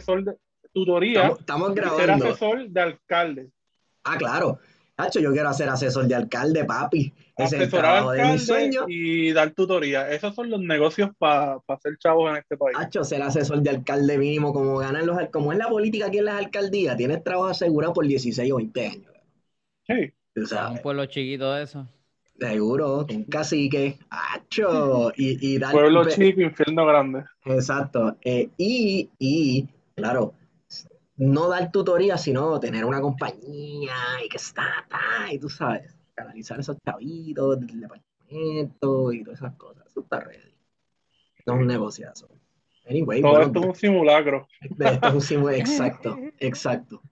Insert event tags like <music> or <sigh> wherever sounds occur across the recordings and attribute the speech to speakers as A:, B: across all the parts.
A: Asesor de tutoría
B: Estamos, estamos
A: y ser
B: grabando.
A: asesor de alcalde.
B: Ah, claro. Hacho, yo quiero ser asesor de alcalde, papi. Ese es el
A: Asesorar
B: trabajo de mis
A: alcalde
B: sueños.
A: y dar tutoría. Esos son los negocios para hacer chavos en este país.
B: Hacho, ser asesor de alcalde mínimo, como ganan los, como es la política aquí en las alcaldías, tienes trabajo asegurado por 16 o 20 años.
A: Sí.
C: Un pueblo chiquito de eso.
B: seguro, un cacique, hacho, y, y dar,
A: Pueblo chico, infierno grande.
B: Exacto. eh, y, y, claro, no dar tutoría, sino tener una compañía y que está, está, y tú sabes, canalizar esos chavitos del departamento y todas esas cosas. Eso está ready. Esto es un negociazo. Anyway,
A: Todo
B: bueno,
A: esto es un simulacro. <laughs>
B: esto es un simulacro, exacto, exacto.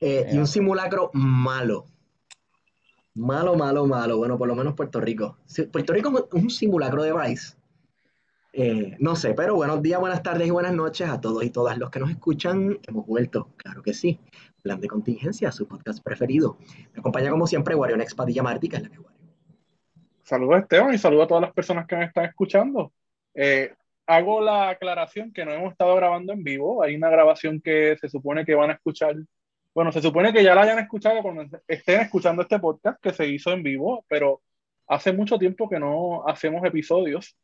B: Eh, y un simulacro malo. Malo, malo, malo. Bueno, por lo menos Puerto Rico. Puerto Rico es un simulacro de Vice. Eh, no sé, pero buenos días, buenas tardes y buenas noches a todos y todas los que nos escuchan. Hemos vuelto, claro que sí. Plan de contingencia, su podcast preferido. Me acompaña como siempre Wario Nex Padilla Martí, que es la que Wario.
A: Saludos Esteban y saludos a todas las personas que me están escuchando. Eh, hago la aclaración que no hemos estado grabando en vivo. Hay una grabación que se supone que van a escuchar. Bueno, se supone que ya la hayan escuchado cuando estén escuchando este podcast que se hizo en vivo, pero hace mucho tiempo que no hacemos episodios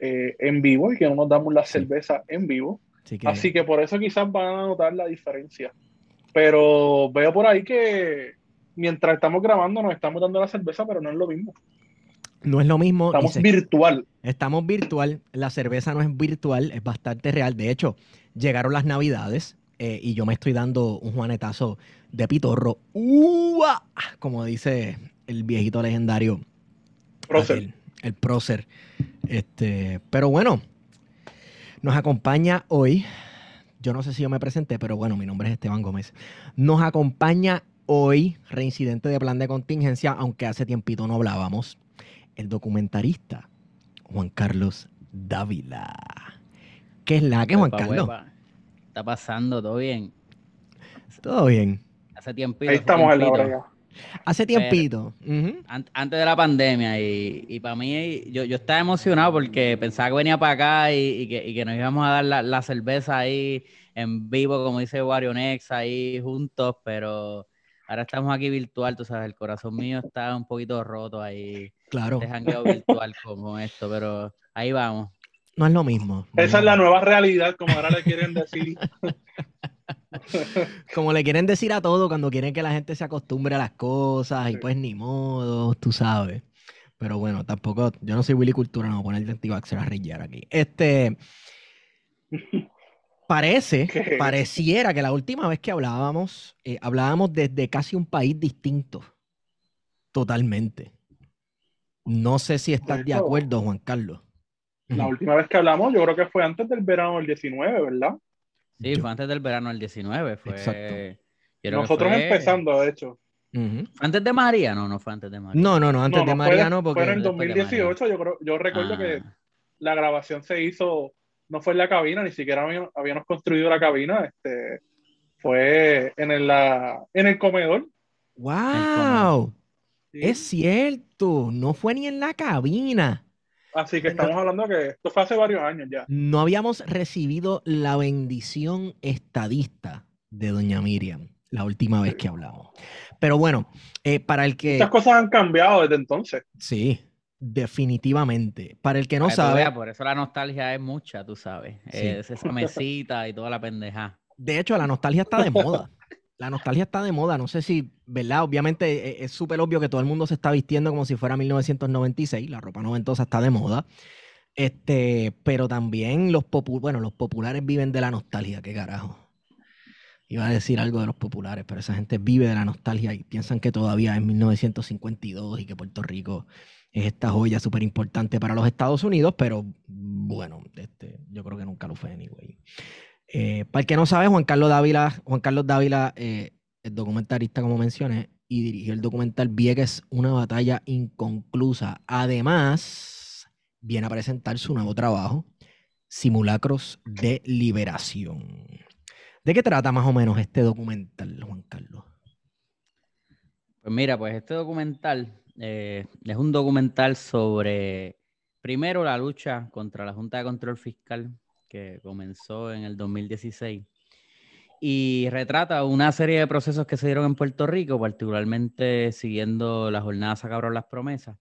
A: eh, en vivo y que no nos damos la cerveza en vivo.
D: Así que,
A: Así que por eso quizás van a notar la diferencia. Pero veo por ahí que mientras estamos grabando nos estamos dando la cerveza, pero no es lo mismo.
D: no es lo mismo.
A: Estamos
D: se-
A: virtual.
D: Estamos virtual, la cerveza no es virtual, es bastante real. De hecho, llegaron las navidades eh, y yo me estoy dando un juanetazo de pitorro. ¡Ua! Como dice el viejito legendario.
A: Prócer.
D: aquel, el prócer. Este, pero bueno, nos acompaña hoy. Yo no sé si yo me presenté, pero bueno, mi nombre es Esteban Gómez. Nos acompaña hoy, reincidente de plan de contingencia, aunque hace tiempito no hablábamos, el documentarista Juan Carlos Dávila. ¿Qué es la que, Juan
C: Huepa,
D: Carlos?
C: huepa. Está pasando todo bien.
D: Todo bien.
C: Hace tiempito.
A: Ahí estamos en la
C: tiempito.
D: Hace tiempito. Ujú.
C: An- antes de la pandemia y, y para mí yo, yo estaba emocionado porque pensaba que venía para acá y, y que, y que nos íbamos a dar la, la cerveza ahí en vivo, como dice Wario Nex, ahí juntos, pero ahora estamos aquí virtual, tú sabes, el corazón mío está un poquito roto ahí,
D: Claro,
C: de jangueo virtual con, con esto, pero ahí vamos.
D: no es lo mismo.
A: Esa es la nueva realidad, como ahora le quieren decir. <laughs> <laughs>
D: Como le quieren decir a todo cuando quieren que la gente se acostumbre a las cosas y pues ni modo, tú sabes. Pero bueno, tampoco, yo no soy Willy Cultura, no voy a poner el antivaxxer a rillar aquí. Este, parece, <laughs>
A: ¿Qué?
D: pareciera que la última vez que hablábamos, eh, hablábamos desde casi un país distinto. Totalmente. No sé si estás de acuerdo, Juan Carlos.
A: La última vez que hablamos, yo creo que fue antes del verano del 19, ¿verdad?
C: Sí,
D: Yo-
C: fue antes del verano del 19, fue...
D: Exacto.
A: Nosotros
C: fue-
A: empezando, de hecho.
D: Ujú.
C: ¿Fue antes de María? No, no fue antes de María.
D: No, no, no, antes
A: No,
D: de
A: no, fue de-
D: Mariano, porque
A: Fue en el
C: después de
A: 2018, yo creo, yo recuerdo que
C: Ah,
A: la grabación se hizo, no fue en la cabina, ni siquiera habíamos, habíamos construido la cabina, este, fue en el, la, en el comedor.
D: ¡Wow!
A: Sí.
D: Es cierto, no fue ni en la cabina.
A: Así que estamos hablando que esto fue hace varios años ya.
D: No habíamos recibido la bendición estadista de Doña Miriam la última vez que hablamos. Pero bueno, eh, para el que...
A: Muchas cosas han cambiado desde entonces.
D: Sí, definitivamente. Para el que no
C: tú
D: sabe,
C: veas, por eso la nostalgia es mucha, tú sabes.
D: Sí.
C: Es esa mesita y toda la pendeja.
D: de hecho, la nostalgia está de moda. <laughs> La nostalgia está de moda. No sé si, ¿verdad? Obviamente e- es súper obvio que todo el mundo se está vistiendo como si fuera 1996. La ropa noventosa está de moda. Este, pero también los popu- bueno, los populares viven de la nostalgia, qué carajo. Iba a decir algo de los populares, pero esa gente vive de la nostalgia y piensan que todavía es 1952 y que Puerto Rico es esta joya súper importante para los Estados Unidos, pero bueno, este, yo creo que nunca lo fue anyway. Eh, para el que no sabe, Juan Carlos Dávila, Juan Carlos Dávila eh, es documentalista, como mencioné, y dirigió el documental Vieques, una batalla inconclusa. Además, viene a presentar su nuevo trabajo, Simulacros de Liberación. ¿De qué trata más o menos este documental, Juan Carlos?
C: Pues mira, pues este documental eh, es un documental sobre, primero, la lucha contra la Junta de Control Fiscal que comenzó en el 2016 y retrata una serie de procesos que se dieron en Puerto Rico, particularmente siguiendo la jornada Sacaron las promesas,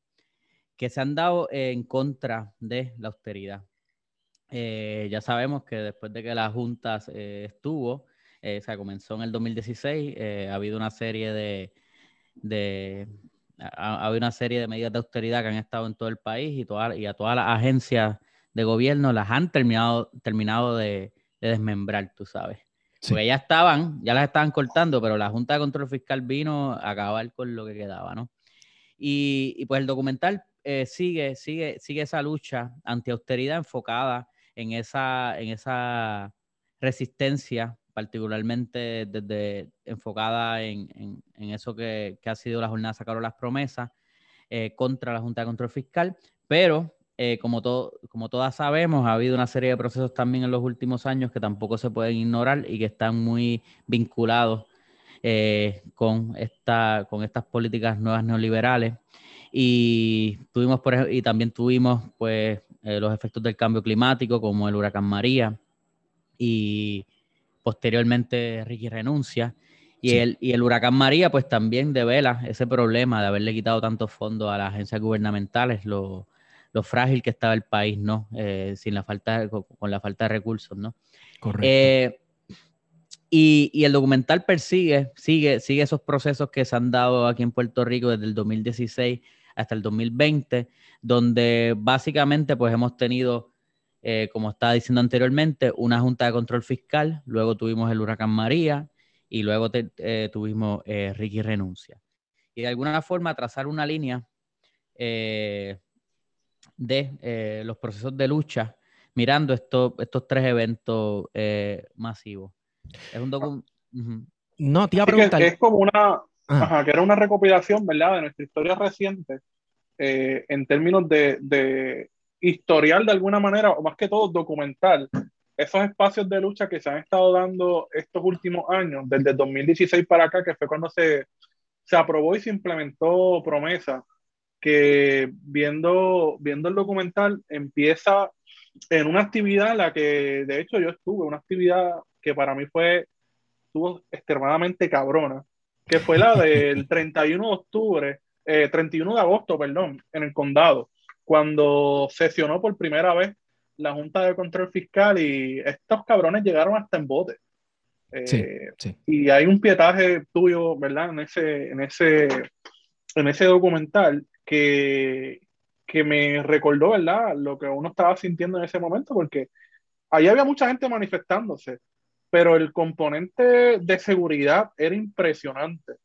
C: que se han dado en contra de la austeridad. Eh, ya sabemos que después de que la Junta eh, estuvo, eh, o sea, comenzó en el 2016, eh, ha habido una serie de, de ha, ha habido una serie de medidas de austeridad que han estado en todo el país y, toda- y a todas las agencias de gobierno las han terminado, terminado de, de desmembrar, tú sabes.
D: Sí.
C: Porque ya estaban, ya las estaban cortando, pero la Junta de Control Fiscal vino a acabar con lo que quedaba, ¿no? Y, y pues el documental eh, sigue, sigue, sigue esa lucha anti-austeridad enfocada en esa, en esa resistencia, particularmente desde enfocada en, en- en eso que, que ha sido la jornada Sacaron las promesas eh, contra la Junta de Control Fiscal, pero eh, como, todo, como todas sabemos, ha habido una serie de procesos también en los últimos años que tampoco se pueden ignorar y que están muy vinculados eh, con, esta, con estas políticas nuevas neoliberales. Y, tuvimos, por ej- y también tuvimos pues, eh, los efectos del cambio climático, como el huracán María, y posteriormente Ricky renuncia. Y,
D: Sí.
C: el, y el huracán María, pues también devela ese problema de haberle quitado tantos fondos a las agencias gubernamentales, lo, lo frágil que estaba el país, ¿no? Eh, sin la falta, con, con la falta de recursos, ¿no?
D: Correcto.
C: Eh, y, y el documental persigue, sigue, sigue esos procesos que se han dado aquí en Puerto Rico desde el 2016 hasta el 2020, donde básicamente pues hemos tenido, eh, como estaba diciendo anteriormente, una junta de control fiscal, luego tuvimos el huracán María y luego te- eh, tuvimos eh, Ricky renuncia. Y de alguna forma trazar una línea eh, de eh, los procesos de lucha mirando estos, estos tres eventos eh, masivos. Es un documento...
D: no, te iba a preguntar.
A: es como una,
D: Ajá.
A: ajá, que era una recopilación, ¿verdad?, de nuestra historia reciente eh, en términos de, de historial de alguna manera, o más que todo documental, esos espacios de lucha que se han estado dando estos últimos años, desde el 2016 para acá, que fue cuando se, se aprobó y se implementó promesa, que viendo, viendo el documental empieza en una actividad en la que de hecho yo estuve, una actividad que para mí fue estuvo extremadamente cabrona, que fue la del <laughs> 31 de octubre, eh, 31 de agosto, perdón, en el condado, cuando sesionó por primera vez la Junta de Control Fiscal y estos cabrones llegaron hasta en bote. Eh,
D: Sí, sí.
A: Y hay un pietaje tuyo, ¿verdad? En ese, en ese, en ese documental que, que me recordó, ¿verdad? Lo que uno estaba sintiendo en ese momento, porque ahí había mucha gente manifestándose, pero el componente de seguridad era impresionante.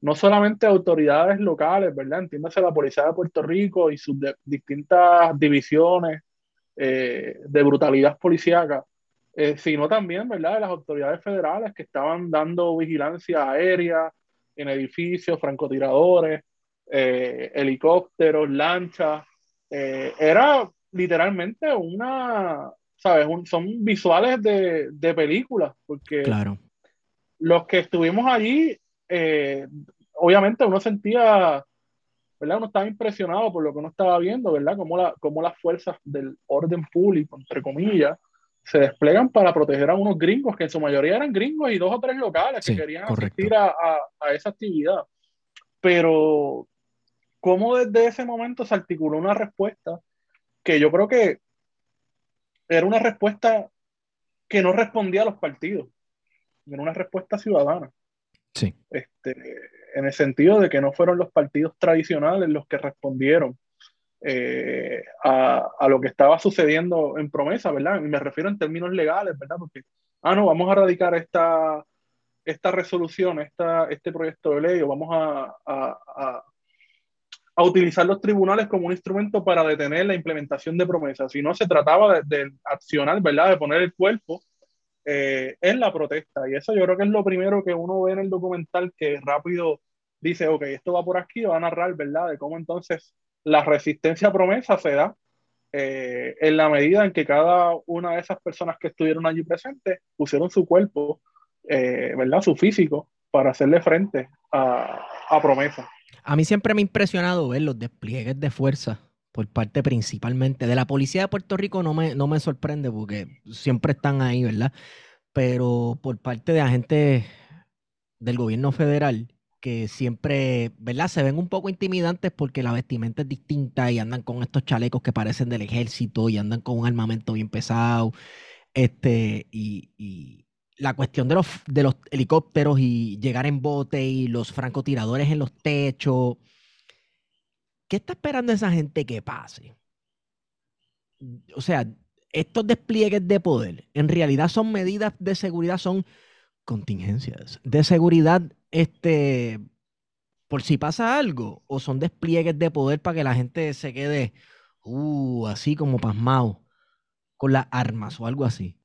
A: No solamente autoridades locales, ¿verdad? Entiéndase la Policía de Puerto Rico y sus distintas divisiones eh, de brutalidad policíaca, eh, sino también, ¿verdad?, de las autoridades federales que estaban dando vigilancia aérea en edificios, francotiradores, eh, helicópteros, lanchas. Eh, era literalmente una, ¿sabes? Un- son visuales de, de películas, porque
D: Claro.
A: los que estuvimos allí, eh, obviamente uno sentía, ¿verdad? Uno estaba impresionado por lo que uno estaba viendo, ¿verdad? Cómo, la, cómo las fuerzas del orden público, entre comillas, se desplegan para proteger a unos gringos, que en su mayoría eran gringos y dos o tres locales
D: Sí,
A: que querían
D: correcto.
A: asistir a, a- a esa actividad. Pero cómo desde ese momento se articuló una respuesta que yo creo que era una respuesta que no respondía a los partidos, era una respuesta ciudadana.
D: Sí.
A: Este, en el sentido de que no fueron los partidos tradicionales los que respondieron eh, a, a, lo que estaba sucediendo en promesa, ¿verdad? Y me refiero en términos legales, ¿verdad? Porque, ah, no, vamos a radicar esta, esta resolución, esta, este proyecto de ley, o vamos a, a, a, utilizar los tribunales como un instrumento para detener la implementación de promesas. Si no, se trataba de, de accionar, ¿verdad? De poner el cuerpo eh, en la protesta. Y eso yo creo que es lo primero que uno ve en el documental, que rápido dice, ok, esto va por aquí, va a narrar, ¿verdad? De cómo entonces la resistencia a promesa se da eh, en la medida en que cada una de esas personas que estuvieron allí presentes pusieron su cuerpo, eh, ¿verdad? Su físico para hacerle frente a, a promesa.
D: A mí siempre me ha impresionado ver los despliegues de fuerza por parte principalmente de la policía de Puerto Rico no me, no me sorprende porque siempre están ahí, ¿verdad? Pero por parte de agentes del gobierno federal que siempre, ¿verdad? Se ven un poco intimidantes porque la vestimenta es distinta y andan con estos chalecos que parecen del ejército y andan con un armamento bien pesado. Este, y, y la cuestión de los, de los helicópteros y llegar en bote y los francotiradores en los techos ¿Qué está esperando esa gente que pase? O sea, estos despliegues de poder en realidad son medidas de seguridad, son contingencias de seguridad, este, por si pasa algo, o son despliegues de poder para que la gente se quede, uh, así como pasmado, con las armas o algo así.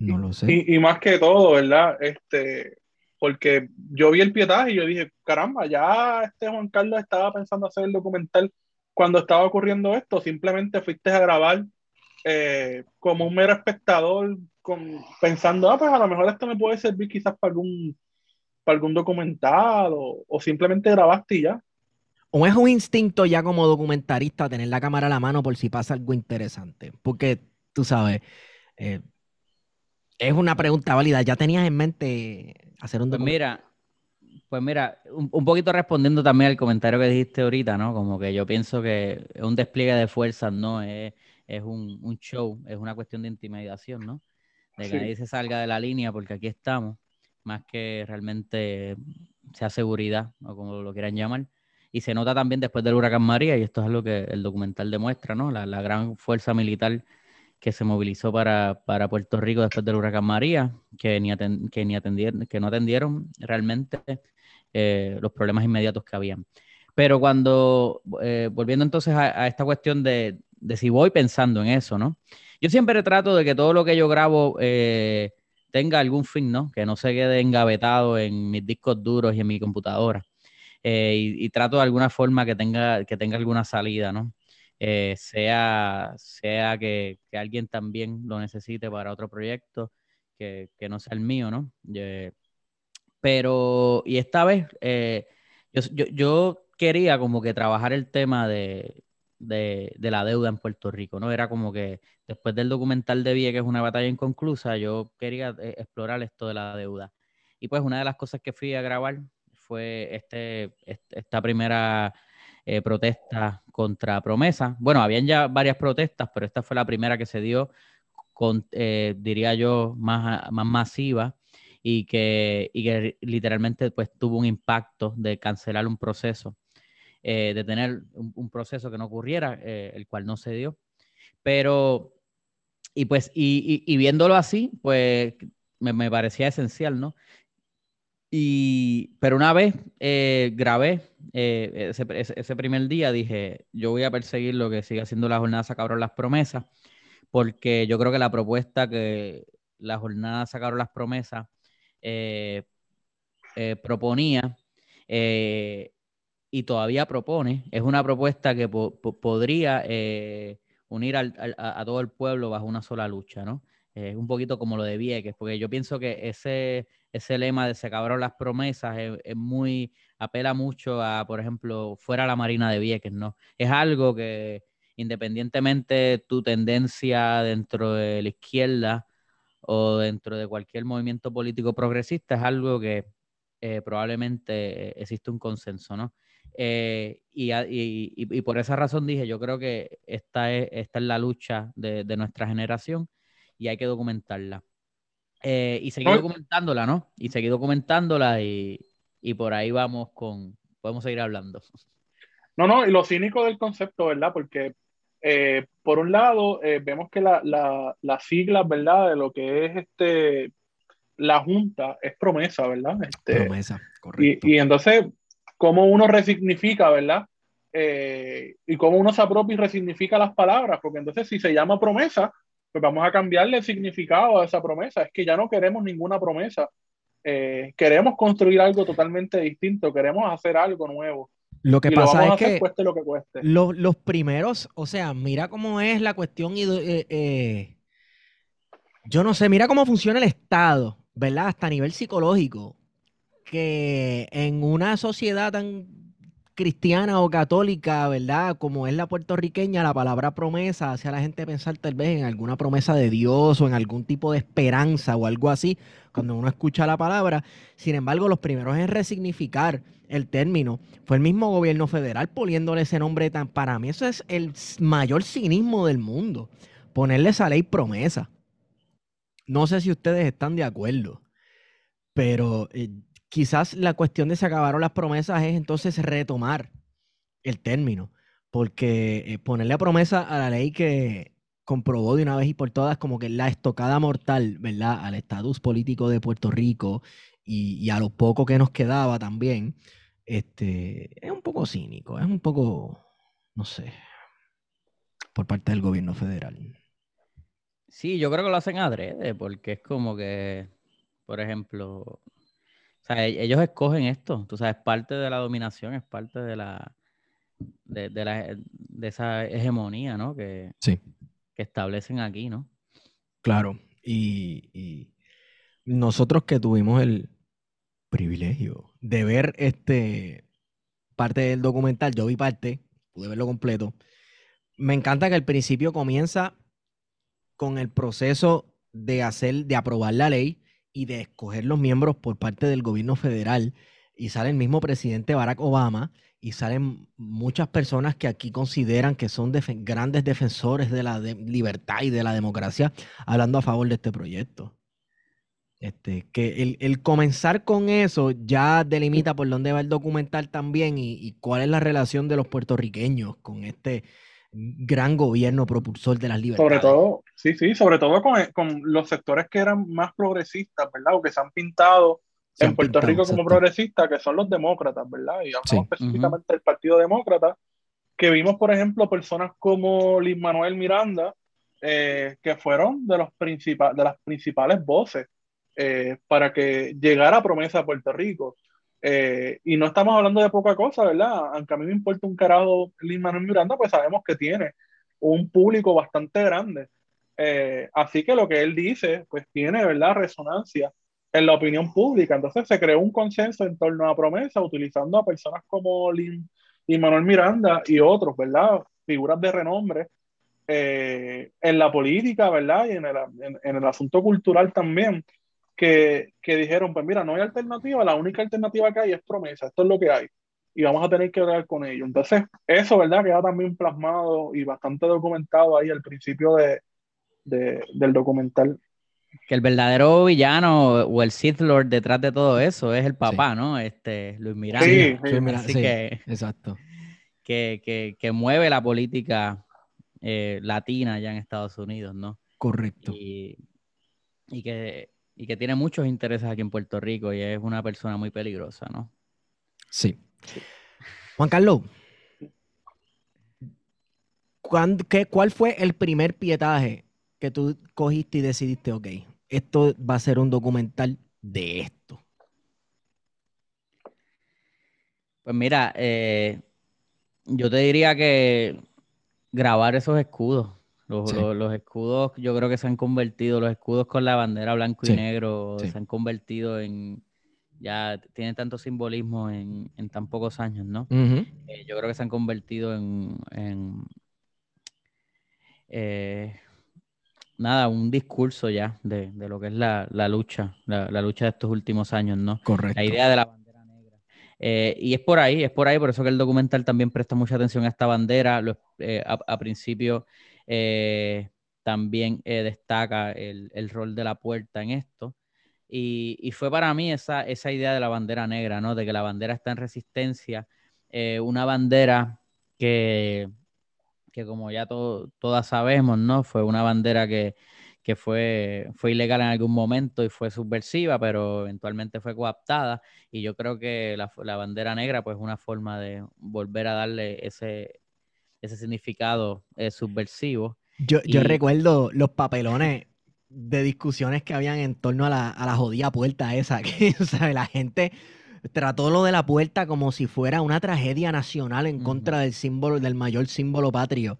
A: No lo sé. Y, y, más que todo, ¿verdad? Este, porque yo vi el pietaje y yo dije, caramba, ya este Juan Carlos estaba pensando hacer el documental cuando estaba ocurriendo esto, simplemente fuiste a grabar eh, como un mero espectador, con, pensando, ah, pues a lo mejor esto me puede servir quizás para algún, para algún documental o, o simplemente grabaste y ya.
D: ¿O es un instinto ya como documentarista tener la cámara a la mano por si pasa algo interesante? Porque, tú sabes, eh, es una pregunta válida. ¿Ya tenías en mente hacer un
C: pues mira, pues mira, un, un, poquito respondiendo también al comentario que dijiste ahorita, ¿no? Como que yo pienso que es un despliegue de fuerzas, ¿no? Es, es un, un, show, es una cuestión de intimidación, ¿no? De que sí. nadie se salga de la línea porque aquí estamos, más que realmente sea seguridad, o como lo quieran llamar. Y se nota también después del huracán María, y esto es lo que el documental demuestra, ¿no? La, la gran fuerza militar que se movilizó para, para, Puerto Rico después del huracán María, que, ni atend, que, ni atendieron, que no atendieron realmente eh, los problemas inmediatos que habían. Pero cuando, eh, volviendo entonces a, esta cuestión de, de, si voy pensando en eso, ¿no? Yo siempre trato de que todo lo que yo grabo eh, tenga algún fin, ¿no? Que no se quede engavetado en mis discos duros y en mi computadora. Y, y, trato de alguna forma que tenga, que tenga alguna salida, ¿no? Eh, sea, sea que, alguien también lo necesite para otro proyecto que, que no sea el mío, ¿no? Pero, y esta vez, eh, yo, yo, yo, quería como que trabajar el tema de, de, la deuda en Puerto Rico, ¿no? Era como que después del documental de Vía, que es una batalla inconclusa, yo quería eh, explorar esto de la deuda. Y pues una de las cosas que fui a grabar fue este, este esta primera eh, protestas contra promesa. Bueno, habían ya varias protestas, pero esta fue la primera que se dio, con, eh, diría yo, más, más masiva y que, y que literalmente pues, tuvo un impacto de cancelar un proceso, eh, de tener un, proceso que no ocurriera, eh, el cual no se dio. Pero, y pues, y, y, y viéndolo así, pues me, me, parecía esencial, ¿no? Y, pero una vez eh, grabé eh, ese, ese, primer día, dije, yo voy a perseguir lo que sigue haciendo la jornada Sacaron las promesas, porque yo creo que la propuesta que la jornada Sacaron las promesas eh, proponía y todavía propone, es una propuesta que po po podría unir al, a, todo el pueblo bajo una sola lucha, ¿no? Es un poquito como lo de Vieques, porque yo pienso que ese ese lema de se acabaron las promesas es, es, muy, apela mucho a, por ejemplo, fuera la Marina de Vieques, ¿no? Es algo que independientemente tu tendencia dentro de la izquierda o dentro de cualquier movimiento político progresista, es algo que eh, probablemente existe un consenso, ¿no? y, por esa razón dije, yo creo que esta es, esta es la lucha de, nuestra generación y hay que documentarla. Y seguir documentándola, ¿no? Y seguir documentándola y, y por ahí vamos con, podemos seguir hablando.
A: No, no, y lo cínico del concepto, ¿verdad? Porque eh, por un lado, eh, vemos que la, la, las siglas, ¿verdad? De lo que es este la Junta es promesa, ¿verdad? Este,
D: promesa, correcto.
A: Y, entonces, ¿cómo uno resignifica, ¿verdad? Eh, y cómo uno se apropia y resignifica las palabras, porque entonces si se llama promesa, pues vamos a cambiarle el significado a esa promesa. Es que ya no queremos ninguna promesa. queremos construir algo totalmente distinto, queremos hacer algo nuevo.
D: Lo que pasa es que,
A: lo que cueste.
D: Los, primeros, o sea, mira cómo es la cuestión. Eh, eh, yo no sé, mira cómo funciona el Estado, ¿verdad? Hasta a nivel psicológico. Que en una sociedad tan cristiana o católica, ¿verdad? Como es la puertorriqueña, la palabra promesa hace a la gente pensar tal vez en alguna promesa de Dios o en algún tipo de esperanza o algo así, cuando uno escucha la palabra. Sin embargo, los primeros en resignificar el término fue el mismo gobierno federal poniéndole ese nombre tan... Para mí eso es el mayor cinismo del mundo, ponerle esa ley promesa. No sé si ustedes están de acuerdo, pero... Eh, quizás la cuestión de se acabaron las promesas es entonces retomar el término, porque eh, ponerle promesa a la ley que comprobó de una vez y por todas como que la estocada mortal, ¿verdad? Al estatus político de Puerto Rico y, a lo poco que nos quedaba también, este, es un poco cínico, es un poco, no sé, por parte del gobierno federal.
C: Sí, yo creo que lo hacen adrede, porque es como que, por ejemplo, o sea, e-, ellos escogen esto, tú sabes, parte de la dominación, es parte de la de, la, de esa hegemonía, ¿no? Que,
D: sí.
C: que establecen aquí, ¿no?
D: Claro, y, nosotros que tuvimos el privilegio de ver este parte del documental, yo vi parte, pude verlo completo. Me encanta que al principio comienza con el proceso de hacer, de aprobar la ley, y de escoger los miembros por parte del gobierno federal. Y sale el mismo presidente Barack Obama y salen muchas personas que aquí consideran que son grandes defensores de la libertad y de la democracia hablando a favor de este proyecto. Este, que el, comenzar con eso ya delimita por dónde va el documental también y, y cuál es la relación de los puertorriqueños con este, gran gobierno propulsor de las libertades.
A: Sobre todo, sí, sí, sobre todo con, con los sectores que eran más progresistas, ¿verdad? O que se han pintado en Puerto Rico como progresistas, que son los demócratas, ¿verdad? Y hablamos específicamente del Partido Demócrata, que vimos, por ejemplo, personas como Luis Manuel Miranda, eh, que fueron de, los de las principales voces eh, para que llegara promesa a Puerto Rico. Eh, y no estamos hablando de poca cosa, ¿verdad? Aunque a mí me importa un carajo Lin Manuel Miranda, pues sabemos que tiene un público bastante grande. Eh, así que lo que él dice, pues tiene, ¿verdad?, resonancia en la opinión pública. Entonces se creó un consenso en torno a promesa, utilizando a personas como Lin, Manuel Miranda y otros, ¿verdad? Figuras de renombre eh, en la política, ¿verdad? Y en el, en el asunto cultural también que, dijeron, pues mira, no hay alternativa, la única alternativa que hay es promesa, esto es lo que hay, y vamos a tener que hablar con ellos. Entonces, eso, ¿verdad? Queda también plasmado y bastante documentado ahí al principio de, del documental.
C: Que el verdadero villano o el Sith Lord detrás de todo eso es el papá, ¿no? Este, Luis Miranda.
D: Sí, Así que, exacto.
C: Que, que, mueve la política eh, latina allá en Estados Unidos, ¿no?
D: Correcto.
C: Y, y que y que tiene muchos intereses aquí en Puerto Rico y es una persona muy peligrosa, ¿no?
D: Sí. Juan Carlos, ¿cuál fue el primer pietaje que tú cogiste y decidiste, ok, esto va a ser un documental de esto?
C: Pues mira, eh, yo te diría que grabar esos escudos, los, escudos, yo creo que se han convertido, los escudos con la bandera blanco y negro, se han convertido en, ya tienen tanto simbolismo en, tan pocos años, ¿no? Eh, yo creo que se han convertido en, eh, nada, un discurso ya de, lo que es la, lucha, la, lucha de estos últimos años, ¿no?
D: Correcto.
C: La idea de la bandera Eh, y es por ahí, es por ahí, por eso que el documental también presta mucha atención a esta bandera. Eh, a, principio eh, también destaca el, rol de la puerta en esto. Y, fue para mí esa, esa, idea de la bandera negra, ¿no? De que la bandera está en resistencia. una bandera que, que como ya todas sabemos, ¿no? Fue una bandera que, que fue, fue ilegal en algún momento y fue subversiva, pero eventualmente fue coaptada. Y yo creo que la, la bandera negra, pues, es una forma de volver a darle ese, ese significado eh, subversivo.
D: Yo, yo recuerdo los papelones de discusiones que habían en torno a la, a la jodida puerta esa, <laughs> que ¿sabe? la gente trató lo de la puerta como si fuera una tragedia nacional en contra del símbolo, del mayor símbolo patrio,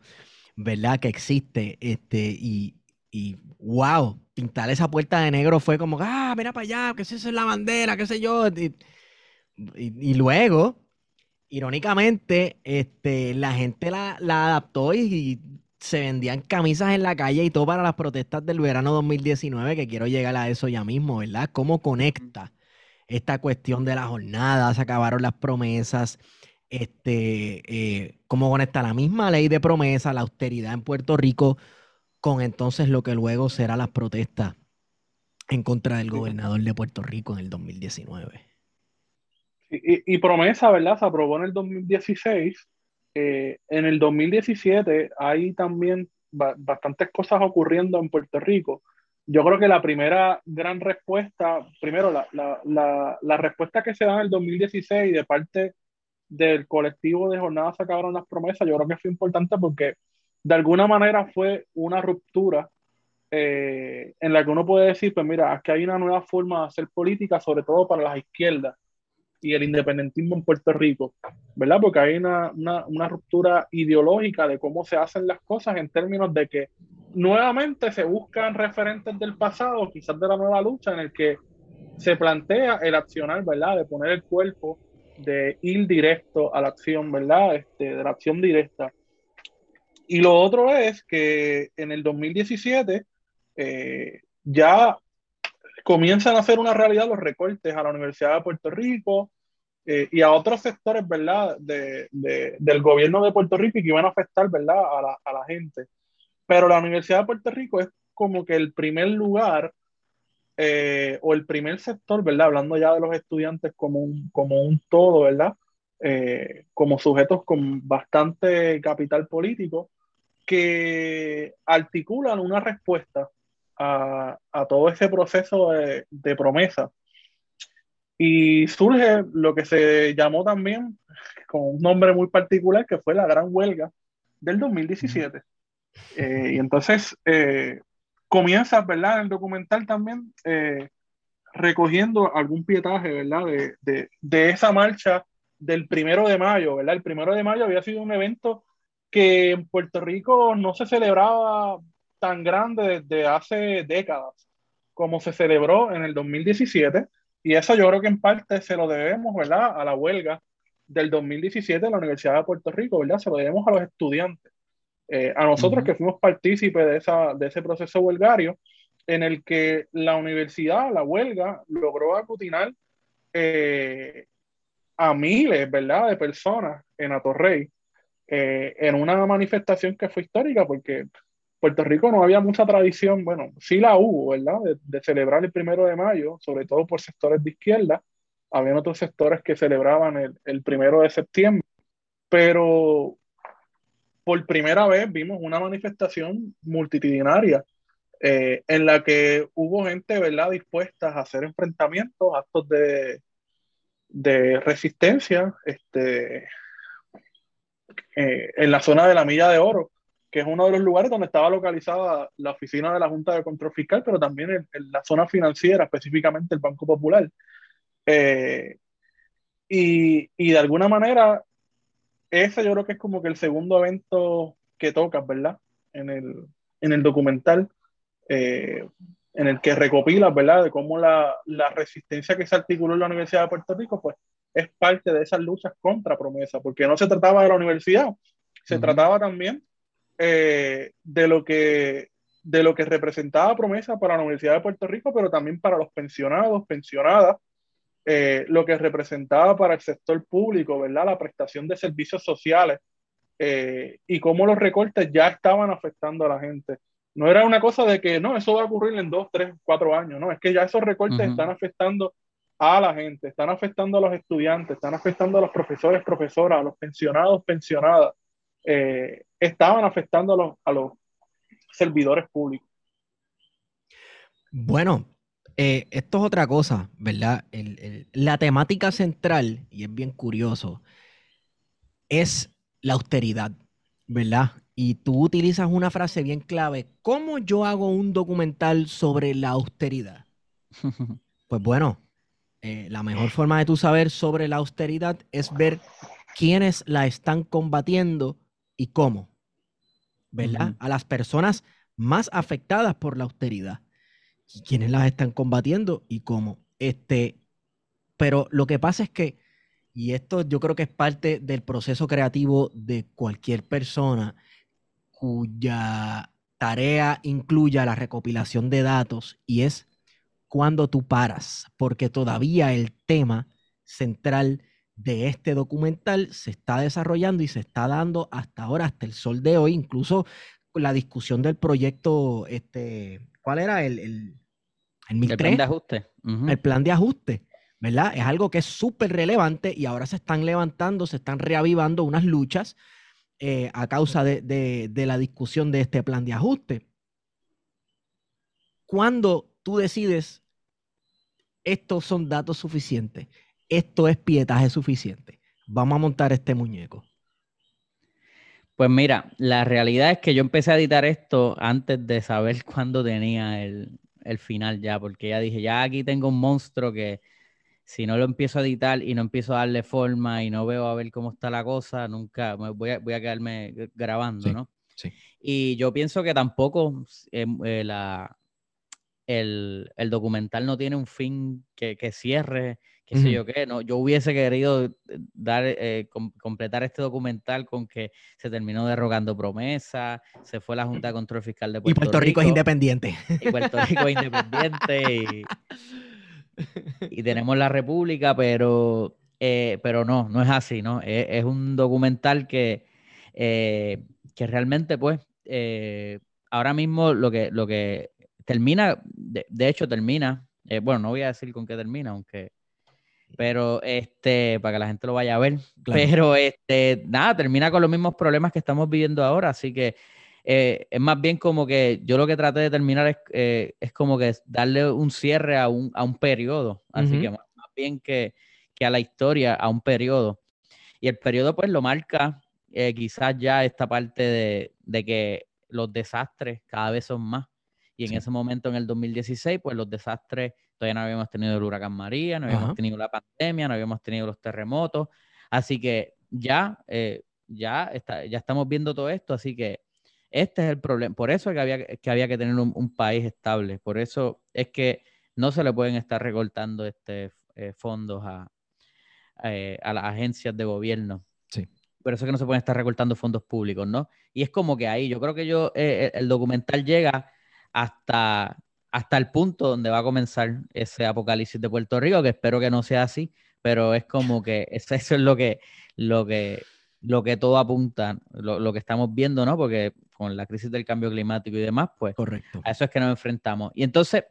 D: ¿verdad? Que existe. Este, y, y wow, pintar esa puerta de negro fue como, ah, mira para allá, que esa es la bandera, qué sé yo. Y, luego, irónicamente, este, la gente la, adaptó y, se vendían camisas en la calle y todo para las protestas del verano 2019, que quiero llegar a eso ya mismo, ¿verdad? ¿Cómo conecta esta cuestión de la jornada? Se acabaron las promesas. Este, eh, cómo conecta la misma ley de promesa, la austeridad en Puerto Rico con entonces lo que luego será las protestas en contra del gobernador de Puerto Rico en el 2019.
A: Y, promesa, ¿verdad? Se aprobó en el 2016. Eh, en el 2017 hay también bastantes cosas ocurriendo en Puerto Rico. Yo creo que la primera gran respuesta, primero, la, la, la, respuesta que se da en el 2016 de parte del colectivo de jornadas acabaron las promesas, yo creo que fue importante porque de alguna manera fue una ruptura eh, en la que uno puede decir, pues mira, aquí hay una nueva forma de hacer política, sobre todo para las izquierdas y el independentismo en Puerto Rico, ¿verdad? Porque hay una, una, ruptura ideológica de cómo se hacen las cosas en términos de que nuevamente se buscan referentes del pasado, quizás de la nueva lucha, en el que se plantea el accionar, ¿verdad? De poner el cuerpo, de ir directo a la acción, ¿verdad? Este, de la acción directa. Y lo otro es que en el 2017 eh, ya comienzan a hacer una realidad los recortes a la Universidad de Puerto Rico eh, y a otros sectores, ¿verdad?, de, del gobierno de Puerto Rico y que iban a afectar, ¿verdad?, a la, a la, gente. Pero la Universidad de Puerto Rico es como que el primer lugar eh, o el primer sector, ¿verdad?, hablando ya de los estudiantes como un, como un todo, ¿verdad?, como sujetos con bastante capital político, que articulan una respuesta a, todo ese proceso de, promesa. Y surge lo que se llamó también con un nombre muy particular, que fue la Gran Huelga del 2017. Eh, y entonces eh, comienza, ¿verdad? El documental también eh, recogiendo algún pietaje, ¿verdad? De, de, de, esa marcha del primero de mayo, ¿verdad? El primero de mayo había sido un evento que en Puerto Rico no se celebraba tan grande desde hace décadas como se celebró en el 2017. Y eso yo creo que en parte se lo debemos, ¿verdad?, a la huelga del 2017 de la Universidad de Puerto Rico, ¿verdad? Se lo debemos a los estudiantes, eh, a nosotros que fuimos partícipes de, esa, de ese proceso huelgario, en el que la universidad, la huelga, logró acutinar eh, a miles, ¿verdad?, de personas en Atorrey eh, en una manifestación que fue histórica, porque Puerto Rico no había mucha tradición, bueno, sí la hubo, ¿verdad?, de, celebrar el primero de mayo, sobre todo por sectores de izquierda. Habían otros sectores que celebraban el, el primero de septiembre, pero por primera vez vimos una manifestación multitudinaria eh, en la que hubo gente, ¿verdad?, dispuesta a hacer enfrentamientos, actos de, de resistencia, este, eh, en la zona de la Milla de Oro, que es uno de los lugares donde estaba localizada la oficina de la Junta de Control Fiscal, pero también en, la zona financiera, específicamente el Banco Popular. Eh, y, y, de alguna manera, ese yo creo que es como que el segundo evento que tocas, ¿verdad? En el, en el documental, eh, en el que recopilas, ¿verdad? De cómo la, la, resistencia que se articuló en la Universidad de Puerto Rico, pues es parte de esas luchas contra promesa, porque no se trataba de la universidad, se trataba también eh, de, lo que, de lo que representaba promesa para la Universidad de Puerto Rico, pero también para los pensionados, pensionadas, eh, lo que representaba para el sector público, ¿verdad? La prestación de servicios sociales eh, y cómo los recortes ya estaban afectando a la gente. No era una cosa de que no, eso va a ocurrir en dos, tres, cuatro años, no, es que ya esos recortes están afectando a la gente, están afectando a los estudiantes, están afectando a los profesores, profesoras, a los pensionados, pensionadas, eh, estaban afectando a los, a los servidores públicos.
D: Bueno, eh, esto es otra cosa, ¿verdad? la temática central, y es bien curioso, es la austeridad, ¿verdad? Y tú utilizas una frase bien clave. ¿Cómo yo hago un documental sobre la austeridad? <laughs> Pues bueno, eh, la mejor forma de tú saber sobre la austeridad es ver quiénes la están combatiendo y cómo, ¿verdad? A las personas más afectadas por la austeridad quiénes las están combatiendo y cómo. Este, pero lo que pasa es que, y esto yo creo que es parte del proceso creativo de cualquier persona cuya tarea incluya la recopilación de datos y es cuando tú paras, porque todavía el tema central de este documental se está desarrollando y se está dando hasta ahora, hasta el sol de hoy, incluso la discusión del proyecto, este, ¿cuál era? el
C: el plan de ajuste.
D: El plan de ajuste, ¿verdad? Es algo que es súper relevante y ahora se están levantando, se están reavivando unas luchas eh, a causa de, la discusión de este plan de ajuste. Cuando tú decides, estos son datos suficientes, esto es pietaje suficiente, vamos a montar este muñeco.
C: Pues mira, la realidad es que yo empecé a editar esto antes de saber <laughs> cuándo tenía el, el final ya, porque ya dije, ya aquí tengo un monstruo que si no lo empiezo a editar y no empiezo a darle forma y no veo a ver cómo está la cosa, nunca me voy a, voy a quedarme grabando, ¿no?
D: Sí.
C: Y yo pienso que tampoco em, eh, la, el, el, documental no tiene un fin que, que cierre qué sé yo qué, no, yo hubiese querido eh, dar, eh, completar este documental con que se terminó derogando promesa, se fue la Junta de Control Fiscal de Puerto
D: Rico. Y Puerto Rico, es independiente.
C: Y Puerto Rico es independiente y, tenemos la República, pero, eh, pero no, no es así, ¿no? Es, un documental que, que realmente, pues, ahora mismo lo que, lo que termina, de, de hecho termina, bueno, no voy a decir con qué termina, aunque pero este, para que la gente lo vaya a ver. Pero este, nada, termina con los mismos problemas que estamos viviendo ahora, así que eh, es más bien como que yo lo que traté de terminar es, eh, es como que darle un cierre a un, a un periodo, así que más, bien que, que, a la historia, a un periodo. Y el periodo pues lo marca eh, quizás ya esta parte de, de, que los desastres cada vez son más. Y en ese momento, en el 2016, pues los desastres Todavía no habíamos tenido el huracán María, no habíamos tenido la pandemia, no habíamos tenido los terremotos. Así que ya, eh, ya, está, ya estamos viendo todo esto. Así que este es el problema. Por eso es que había que, había que tener un, país estable. Por eso es que no se le pueden estar recortando este, eh, fondos a, eh, a las agencias de gobierno.
D: Sí.
C: Por eso es que no se pueden estar recortando fondos públicos, ¿no? Y es como que ahí, yo creo que yo, el documental llega hasta hasta el punto donde va a comenzar ese apocalipsis de Puerto Rico, que espero que no sea así, pero es como que <laughs> eso, es lo que, lo que, lo que todo apunta, lo, que estamos viendo, ¿no? Porque con la crisis del cambio climático y demás, pues
D: Correcto.
C: a eso es que nos enfrentamos. Y entonces,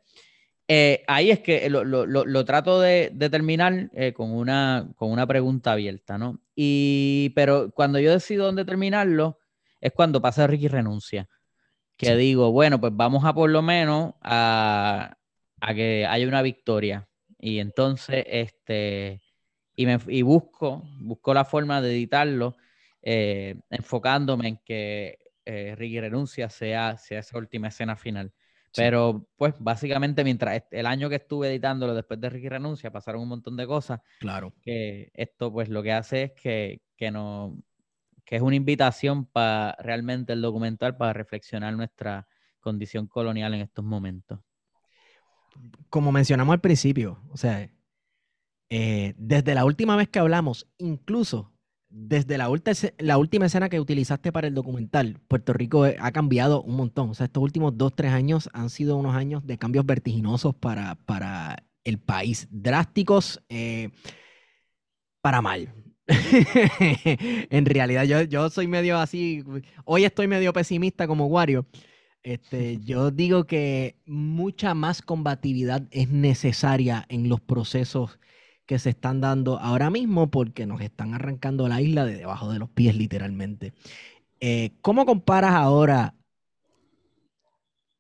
C: eh, ahí es que lo, trato de, terminar eh, con, una, con una pregunta abierta, ¿no? Y, pero cuando yo decido dónde terminarlo, es cuando pasa Ricky renuncia que digo, bueno, pues vamos a por lo menos a, que haya una victoria. Y entonces, este, y, me, y busco, busco la forma de editarlo, eh, enfocándome en que eh, Ricky renuncia sea, sea esa última escena final. Pero, pues, básicamente, mientras el año que estuve editándolo después de Ricky renuncia, pasaron un montón de cosas.
D: Claro.
C: Que esto, pues, lo que hace es que, que no, que es una invitación para realmente el documental para reflexionar nuestra condición colonial en estos momentos.
D: Como mencionamos al principio, o sea, eh, desde la última vez que hablamos, incluso desde la, la, última escena que utilizaste para el documental, Puerto Rico eh, ha cambiado un montón. O sea, estos últimos dos, tres años han sido unos años de cambios vertiginosos para, para el país. Drásticos eh, para mal. <laughs> en realidad, yo, yo soy medio así. Hoy estoy medio pesimista como Wario. Este, <laughs> yo digo que mucha más combatividad es necesaria en los procesos que se están dando ahora mismo porque nos están arrancando la isla de debajo de los pies, literalmente. Eh, ¿Cómo comparas ahora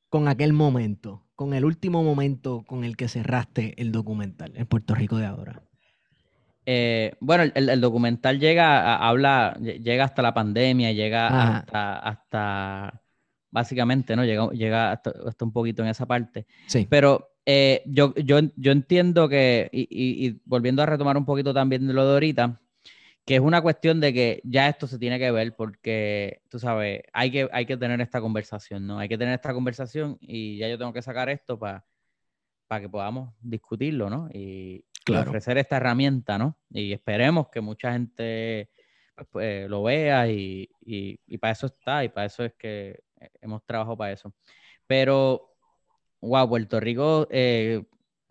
D: con aquel momento, con el último momento con el que cerraste el documental en Puerto Rico de ahora?
C: Eh, bueno, el, documental llega, habla, llega hasta la pandemia, llega hasta, hasta, básicamente, ¿no? Llega, llega hasta, un poquito en esa parte.
D: Sí.
C: Pero eh, yo, yo, yo entiendo que, y, y, volviendo a retomar un poquito también de lo de ahorita, que es una cuestión de que ya esto se tiene que ver porque, tú sabes, hay que, hay que tener esta conversación, ¿no? Hay que tener esta conversación y ya yo tengo que sacar esto para que podamos discutirlo, ¿no? Y, ofrecer esta herramienta, ¿no? Y esperemos que mucha gente pues, pues lo vea y, y, para eso está y para eso es que hemos trabajado para eso. Pero, wow, Puerto Rico, eh,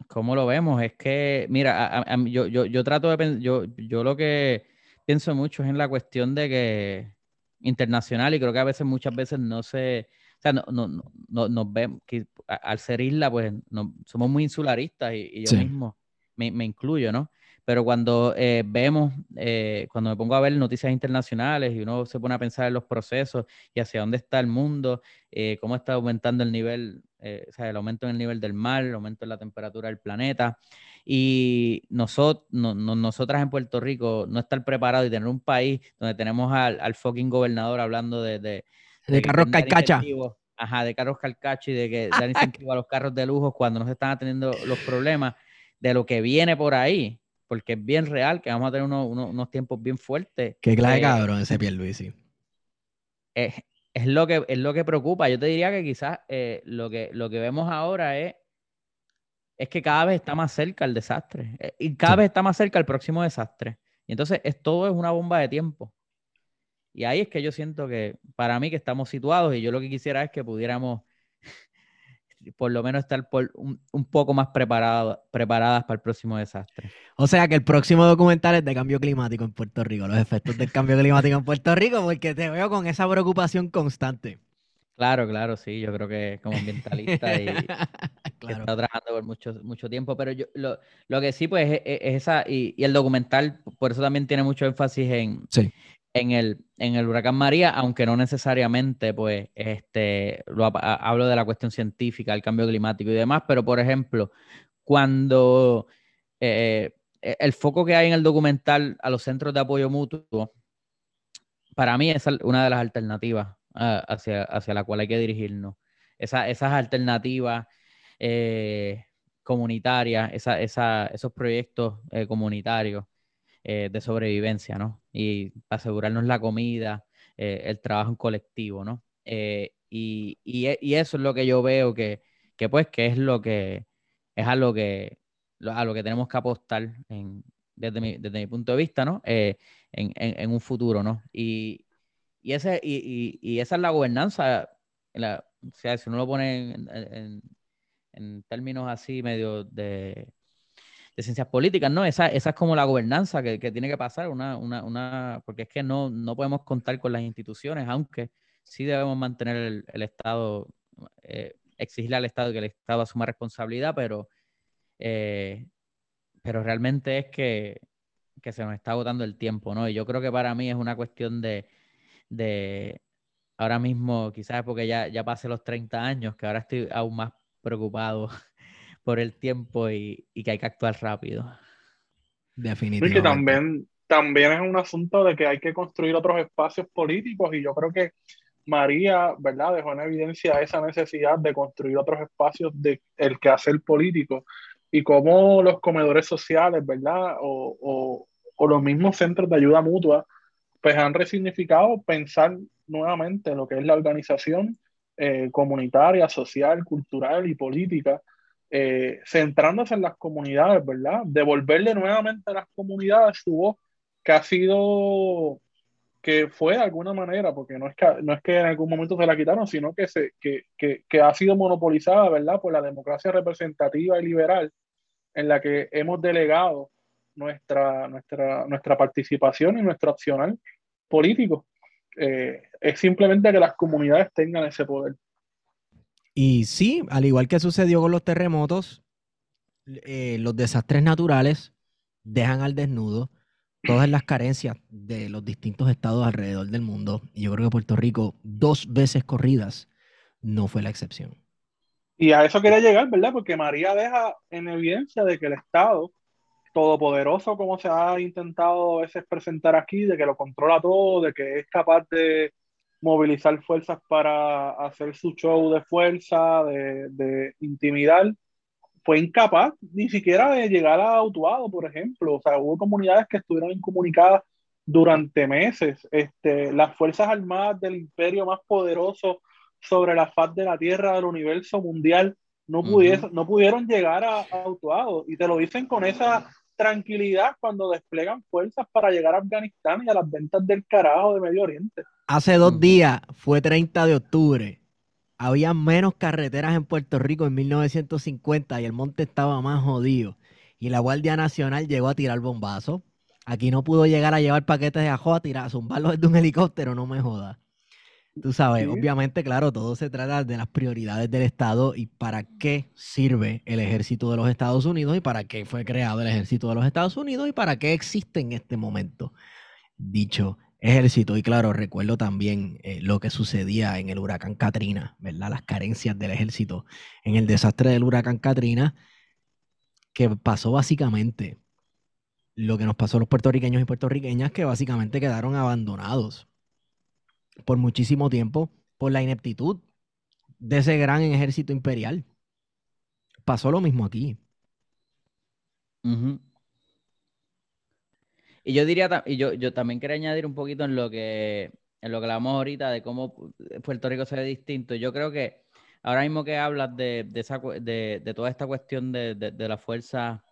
C: ¿cómo lo vemos? Es que, mira, yo, yo, yo, trato de pensar, yo, yo lo que pienso mucho es en la cuestión de que internacional y creo que a veces, muchas veces no se, o sea, no, no, no, nos vemos, que al ser isla, pues no, somos muy insularistas y, yo mismo me, me, incluyo, ¿no? Pero cuando eh, vemos, eh, cuando me pongo a ver noticias internacionales y uno se pone a pensar en los procesos y hacia dónde está el mundo, eh, cómo está aumentando el nivel, o sea, el aumento en el nivel del mar, el aumento en la temperatura del planeta, y nosotros, nosotras en Puerto Rico no estar preparados y tener un país donde tenemos al, al fucking gobernador hablando de...
D: De, de, carros calcacha.
C: Ajá, de carros calcacha y de que dan incentivo a los carros de lujo cuando no se están atendiendo los problemas de lo que viene por ahí, porque es bien real que vamos a tener unos, tiempos bien fuertes.
D: Qué clase eh, cabrón ese Pierluisi.
C: Es, es, lo que, es lo que preocupa. Yo te diría que quizás eh, lo, que, lo que vemos ahora es, es que cada vez está más cerca el desastre. Eh, y cada vez está más cerca el próximo desastre. Y entonces es, todo es una bomba de tiempo. Y ahí es que yo siento que para mí que estamos situados y yo lo que quisiera es que pudiéramos <laughs> por lo menos estar por un, poco más preparado, preparadas para el próximo desastre.
D: O sea que el próximo documental es de cambio climático en Puerto Rico, los efectos del cambio climático en Puerto Rico, porque te veo con esa preocupación constante.
C: Claro, claro, sí, yo creo que como ambientalista y <laughs> he estado trabajando por mucho, mucho tiempo, pero yo lo, lo que sí, pues, es, es esa, y, y, el documental, por eso también tiene mucho énfasis en,
D: sí
C: en el, en el huracán María, aunque no necesariamente, pues, este, lo, hablo de la cuestión científica, el cambio climático y demás, pero por ejemplo, cuando eh, eh, el foco que hay en el documental a los centros de apoyo mutuo, para mí es una de las alternativas ah, hacia, hacia la cual hay que dirigirnos. esas alternativas eh, comunitarias, esos proyectos comunitarios de sobrevivencia, ¿no? Y asegurarnos la comida, eh, el trabajo en colectivo, ¿no? Eh, y, y, eso es lo que yo veo que, que, pues, que es lo que, es a lo que, a lo que tenemos que apostar en, desde, mi, desde mi punto de vista, ¿no? En, en, en, un futuro, ¿no? Y, y, ese, y, esa es la gobernanza, la, o sea, si uno lo pone en, en términos así medio de, de ciencias políticas, ¿no? Esa, esa es como la gobernanza que, que tiene que pasar, una, una, una, porque es que no, no podemos contar con las instituciones, aunque sí debemos mantener el, Estado, eh, exigirle al Estado que el Estado asuma responsabilidad, pero, eh, pero realmente es que, que, se nos está agotando el tiempo, ¿no? Y yo creo que para mí es una cuestión de, de ahora mismo, quizás porque ya, ya pasé los 30 años, que ahora estoy aún más preocupado por el tiempo y, que hay que actuar rápido.
D: Definitivamente.
A: Y que también, también es un asunto de que hay que construir otros espacios políticos y yo creo que María, ¿verdad?, dejó en evidencia esa necesidad de construir otros espacios de el quehacer político y cómo los comedores sociales, ¿verdad?, o, o, o los mismos centros de ayuda mutua, pues han resignificado pensar nuevamente lo que es la organización eh, comunitaria, social, cultural y política eh, centrándose en las comunidades, ¿verdad? Devolverle nuevamente a las comunidades su voz que ha sido, que fue de alguna manera, porque no es que, no es que en algún momento se la quitaron, sino que, se, que, que, que ha sido monopolizada, ¿verdad? Por la democracia representativa y liberal, en la que hemos delegado nuestra, nuestra, nuestra participación y nuestro opcional político. Eh, es simplemente que las comunidades tengan ese poder.
D: Y sí, al igual que sucedió con los terremotos, eh, los desastres naturales dejan al desnudo todas las carencias de los distintos estados alrededor del mundo. Y yo creo que Puerto Rico, dos veces corridas, no fue la excepción.
A: Y a eso quería llegar, ¿verdad? Porque María deja en evidencia de que el Estado, todopoderoso como se ha intentado a veces presentar aquí, de que lo controla todo, de que es capaz de movilizar fuerzas para hacer su show de fuerza, de, de intimidar, fue incapaz ni siquiera de llegar a Autuado, por ejemplo. O sea, hubo comunidades que estuvieron incomunicadas durante meses. Este, las Fuerzas Armadas del imperio más poderoso sobre la faz de la Tierra, del universo mundial, no, pudieron, no pudieron llegar a, a Autuado. Y te lo dicen con esa tranquilidad cuando desplegan fuerzas para llegar a Afganistán y a las ventas del carajo de Medio Oriente.
D: Hace dos días, fue 30 de octubre, había menos carreteras en Puerto Rico en 1950 y el monte estaba más jodido. Y la Guardia Nacional llegó a tirar bombazos. Aquí no pudo llegar a llevar paquetes de ajo a tirar, a zumbarlos desde un helicóptero, no me jodas. Tú sabes, obviamente, claro, todo se trata de las prioridades del Estado y para qué sirve el ejército de los Estados Unidos y para qué fue creado el ejército de los Estados Unidos y para qué existe en este momento. Dicho ejército. Y claro, recuerdo también eh, lo que sucedía en el huracán Katrina, ¿verdad? Las carencias del ejército en el desastre del huracán Katrina, que pasó básicamente lo que nos pasó a los puertorriqueños y puertorriqueñas, que básicamente quedaron abandonados por muchísimo tiempo por la ineptitud de ese gran ejército imperial. Pasó lo mismo aquí.
C: Y yo diría, y yo, yo también quería añadir un poquito en lo que en lo que hablamos ahorita de cómo Puerto Rico se ve distinto. Yo creo que ahora mismo que hablas de, de, de, toda esta cuestión de, la fuerza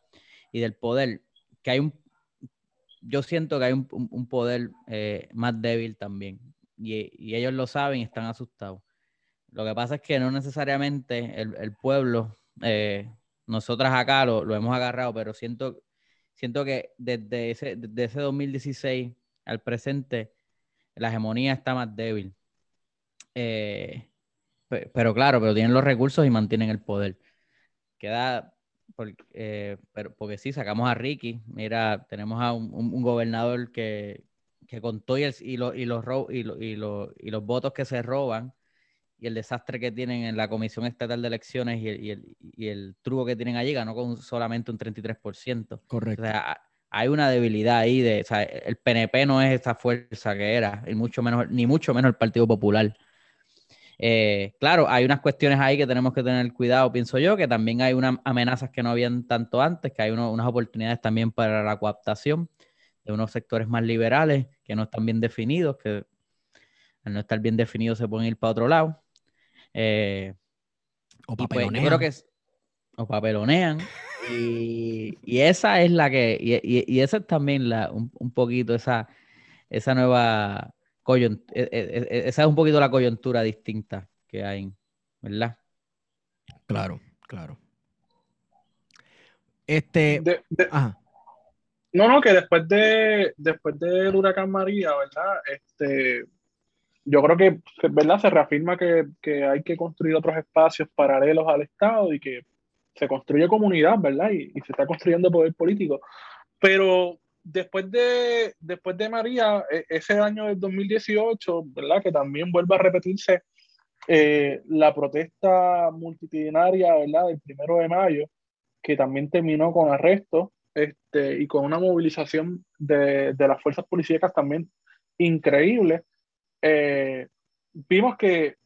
C: y del poder, que hay un, yo siento que hay un, poder eh, más débil también. Y, ellos lo saben y están asustados. Lo que pasa es que no necesariamente el, pueblo, eh, nosotras acá lo, lo, hemos agarrado, pero siento siento que desde ese, desde ese 2016 al presente, la hegemonía está más débil. Eh, pero claro, pero tienen los recursos y mantienen el poder. Queda, eh, pero, porque sí, sacamos a Ricky, mira, tenemos a un, gobernador que, que con y, y, y, los, y, y los votos que se roban, y el desastre que tienen en la Comisión Estatal de Elecciones y el, y el, y el truco que tienen allí, ganó con solamente un 33%.
D: Correcto.
C: O sea, hay una debilidad ahí de, o sea, el PNP no es esa fuerza que era, y mucho menos, ni mucho menos el Partido Popular. Eh, claro, hay unas cuestiones ahí que tenemos que tener cuidado, pienso yo, que también hay unas amenazas que no habían tanto antes, que hay unas oportunidades también para la coaptación de unos sectores más liberales que no están bien definidos, que al no estar bien definidos se pueden ir para otro lado. Eh,
D: o pues, papelonean.
C: creo que o papelonean. <laughs> Y, y, esa es la que, y, y, esa es también la, un, un poquito esa, esa nueva coyuntura, e, e, e, esa es un poquito la coyuntura distinta que hay, ¿verdad?
D: Claro, claro. Este.
A: No, no, que después de después del huracán María, ¿verdad? Este, yo creo que, ¿verdad? Se reafirma que, que, hay que construir otros espacios paralelos al Estado y que se construye comunidad, ¿verdad? Y, y, se está construyendo poder político. Pero después de, después de María, e, ese año del 2018, ¿verdad? Que también vuelve a repetirse eh, la protesta multitudinaria, ¿verdad? Del primero de mayo, que también terminó con arrestos este, y con una movilización de, de las fuerzas policíacas también increíble. Eh, vimos que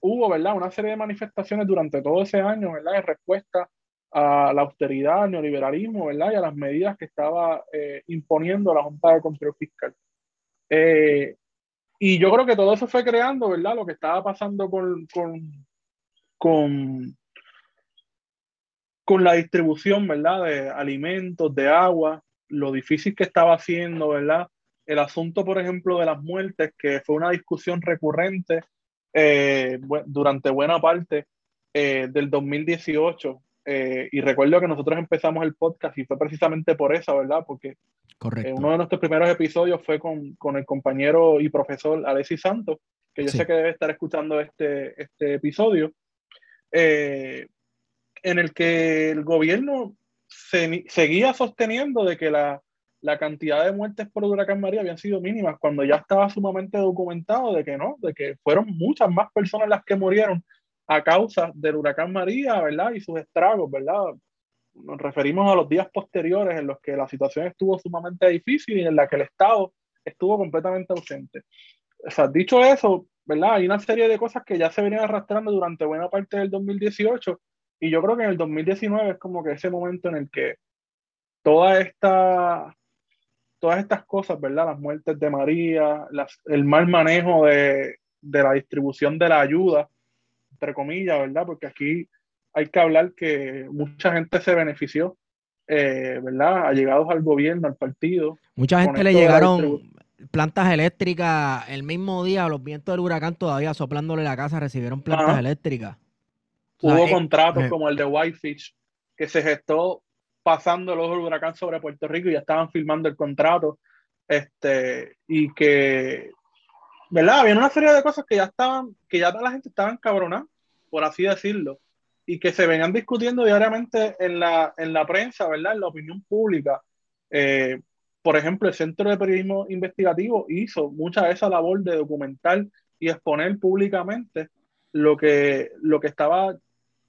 A: hubo, ¿verdad? Una serie de manifestaciones durante todo ese año, ¿verdad? En respuesta a la austeridad, al neoliberalismo, ¿verdad? Y a las medidas que estaba eh, imponiendo la Junta de Control Fiscal. Eh, y yo creo que todo eso fue creando, ¿verdad? Lo que estaba pasando con, con, con, con la distribución, ¿verdad? De alimentos, de agua, lo difícil que estaba haciendo, ¿verdad? el asunto, por ejemplo, de las muertes, que fue una discusión recurrente eh, durante buena parte eh, del 2018, Eh, y recuerdo que nosotros empezamos el podcast y fue precisamente por eso, ¿verdad? Porque
D: Correcto.
A: uno de nuestros primeros episodios fue con, con el compañero y profesor Alexis Santos, que yo
D: Sí.
A: sé que debe estar escuchando este, este episodio, eh, en el que el gobierno se- seguía sosteniendo de que la, la cantidad de muertes por huracán María habían sido mínimas, cuando ya estaba sumamente documentado de que no, de que fueron muchas más personas las que murieron a causa del huracán María, ¿verdad? Y sus estragos, ¿verdad? Nos referimos a los días posteriores en los que la situación estuvo sumamente difícil y en la que el Estado estuvo completamente ausente. O sea, dicho eso, ¿verdad? Hay una serie de cosas que ya se venían arrastrando durante buena parte del 2018 y yo creo que en el 2019 es como que ese momento en el que toda esta, todas estas cosas, ¿verdad? Las muertes de María, las- el mal manejo de, de la distribución de la ayuda, entre comillas, ¿verdad? Porque aquí hay que hablar que mucha gente se benefició, eh, ¿verdad? Allegados al gobierno, al partido.
D: Mucha gente le llegaron plantas eléctricas el mismo día, los vientos del huracán todavía soplándole la casa, recibieron plantas eléctricas.
A: Hubo
D: eh,
A: contratos
D: eh.
A: como el de Whitefish, que se gestó pasando el ojo del huracán sobre Puerto Rico y ya estaban firmando el contrato. Este, y que, ¿verdad? Había una serie de cosas que ya estaban, que ya la gente estaba encabronada, por así decirlo, y que se venían discutiendo diariamente en la, en la prensa, ¿verdad? En la opinión pública. Eh, por ejemplo, el Centro de Periodismo Investigativo hizo mucha de esa labor de documentar y exponer públicamente lo que, lo que estaba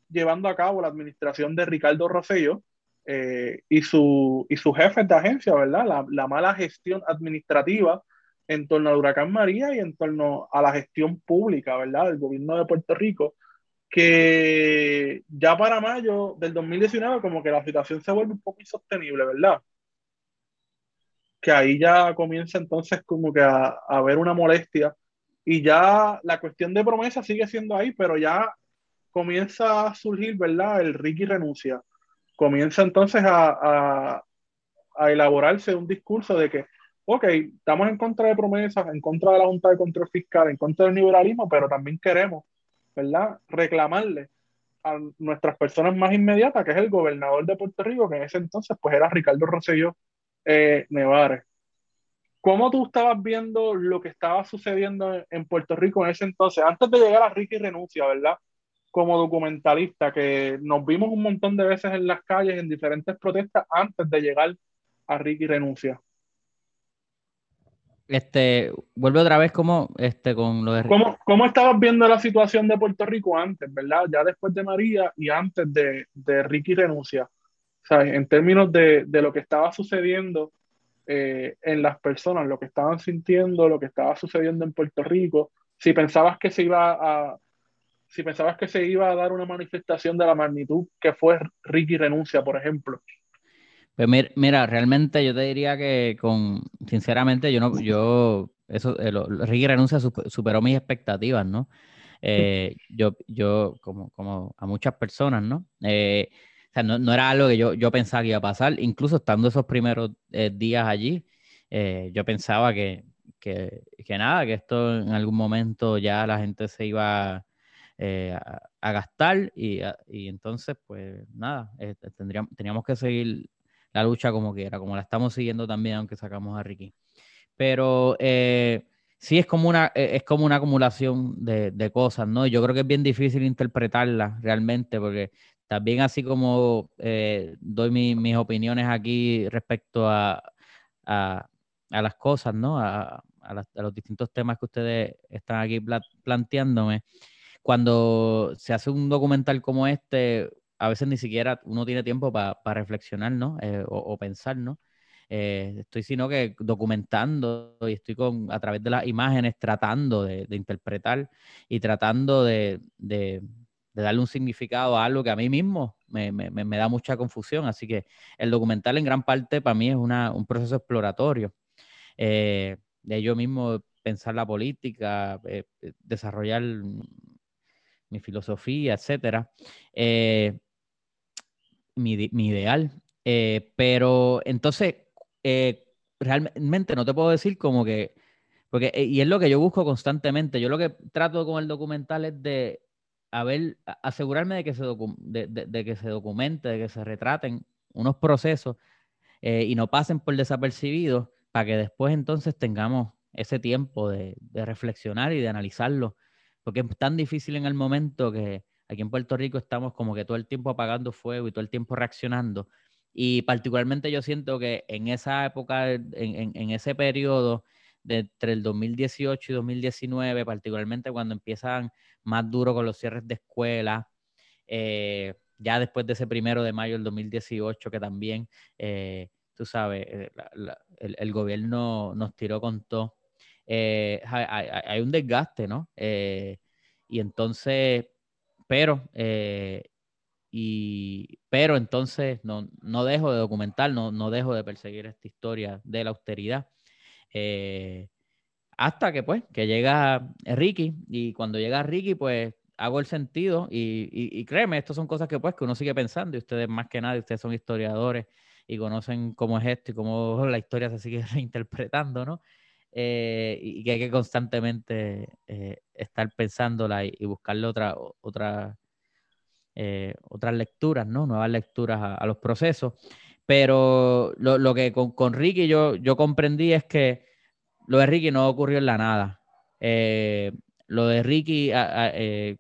A: llevando a cabo la administración de Ricardo Rosselló eh, y, su, y sus jefes de agencia, ¿verdad? La, la mala gestión administrativa en torno al huracán María y en torno a la gestión pública, ¿verdad? Del gobierno de Puerto Rico, que ya para mayo del 2019 como que la situación se vuelve un poco insostenible, ¿verdad? Que ahí ya comienza entonces como que a, a haber una molestia y ya la cuestión de promesa sigue siendo ahí, pero ya comienza a surgir, ¿verdad? El Ricky renuncia. Comienza entonces a, a, elaborarse un discurso de que, ok, estamos en contra de promesas, en contra de la Junta de Control Fiscal, en contra del liberalismo, pero también queremos, ¿verdad? Reclamarle a nuestras personas más inmediatas, que es el gobernador de Puerto Rico, que en ese entonces pues era Ricardo Rosselló eh, Nevares. ¿Cómo tú estabas viendo lo que estaba sucediendo en, en Puerto Rico en ese entonces? Antes de llegar a Ricky Renuncia, ¿verdad? Como documentalista, que nos vimos un montón de veces en las calles, en diferentes protestas, antes de llegar a Ricky Renuncia.
C: Este, vuelve otra vez como este con lo de
A: ¿Cómo, ¿Cómo estabas viendo la situación de Puerto Rico antes, verdad? Ya después de María y antes de, de Ricky Renuncia. Sea, en términos de, de lo que estaba sucediendo eh, en las personas, lo que estaban sintiendo, lo que estaba sucediendo en Puerto Rico, si pensabas que se iba a, si pensabas que se iba a dar una manifestación de la magnitud que fue Ricky Renuncia, por ejemplo.
C: Pues mira, mira, realmente yo te diría que con, sinceramente, yo no, yo, eso, eh, Ricky Renuncia sup- superó mis expectativas, ¿no? Eh, yo, yo, como, como a muchas personas, ¿no? Eh, o sea, no, no era algo que yo, yo pensaba que iba a pasar, incluso estando esos primeros eh, días allí, yo pensaba que, que, que nada, que esto en algún momento ya la gente se iba eh, a, gastar y, a- y entonces, pues nada, eh, tendríamos, teníamos que seguir la lucha como quiera, como la estamos siguiendo también, aunque sacamos a Ricky. Pero eh, sí es como una, eh, es como una acumulación de, cosas, ¿no? Yo creo que es bien difícil interpretarla realmente, porque también así como eh, doy mi- mis opiniones aquí respecto a, a, las cosas, ¿no? A, a los distintos temas que ustedes están aquí pla- planteándome. Cuando se hace un documental como este, a veces ni siquiera uno tiene tiempo para reflexionar, ¿no? Eh, o, o pensar, ¿no? Eh, estoy sino que documentando y estoy con, a través de las imágenes tratando de, de interpretar y tratando de, de- de darle un significado a algo que a mí mismo me, me- me- da mucha confusión. Así que el documental en gran parte para mí es una- un proceso exploratorio. eh, de yo mismo pensar la política, eh, desarrollar mi filosofía, etcétera. Eh, mi, ideal. Eh, pero entonces, eh, realmente no te puedo decir como que, porque, y es lo que yo busco constantemente. Yo lo que trato con el documental es de, a asegurarme de que, se de, que se documente, de que se retraten unos procesos y no pasen por desapercibidos para que después entonces tengamos ese tiempo de, de, reflexionar y de analizarlo, porque es tan difícil en el momento que aquí en Puerto Rico estamos como que todo el tiempo apagando fuego y todo el tiempo reaccionando. Y particularmente yo siento que en esa época, en, en ese periodo, de entre el 2018 y 2019, particularmente cuando empiezan más duro con los cierres de escuelas, eh, ya después de ese primero de mayo del 2018, que también, eh, tú sabes, eh, el, gobierno nos tiró con todo. Hay, un desgaste, ¿no? y entonces, pero, y, pero entonces no, no dejo de documentar, no, no dejo de perseguir esta historia de la austeridad. Eh, hasta que pues, que llega Ricky y cuando llega Ricky pues hago el sentido y, créeme, estas son cosas que pues que uno sigue pensando y ustedes más que nada, ustedes son historiadores y conocen cómo es esto y cómo la historia se sigue <laughs> reinterpretando, ¿no? Eh, y que hay que constantemente eh, estar pensándola y, buscarle otra, otra, otras lecturas, ¿no? Nuevas lecturas a los procesos. Pero lo, que con, Ricky yo, yo comprendí es que lo de Ricky no ocurrió en la nada. Eh, lo de Ricky, eh,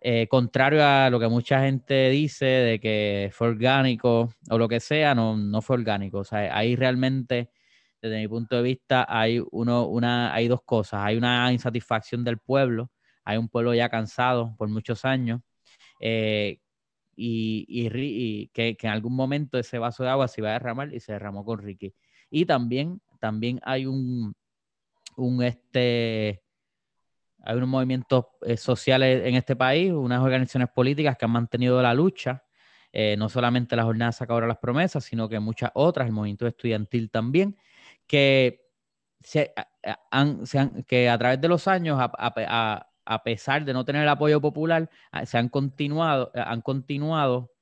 C: eh, contrario a lo que mucha gente dice de que fue orgánico o lo que sea, no, no fue orgánico. O sea, ahí realmente, desde mi punto de vista, hay, uno, una, hay dos cosas. Hay una insatisfacción del pueblo, hay un pueblo ya cansado por muchos años, y, que, en algún momento ese vaso de agua se iba a derramar y se derramó con Ricky. Y también, también hay un, un este, hay unos movimientos eh, sociales en este país, unas organizaciones políticas que han mantenido la lucha, eh, no solamente la jornada sacadora de las promesas, sino que muchas otras, el movimiento estudiantil también, que, se, han, que a través de los años, a, a pesar de no tener el apoyo popular, se han continuado, eh, han continuado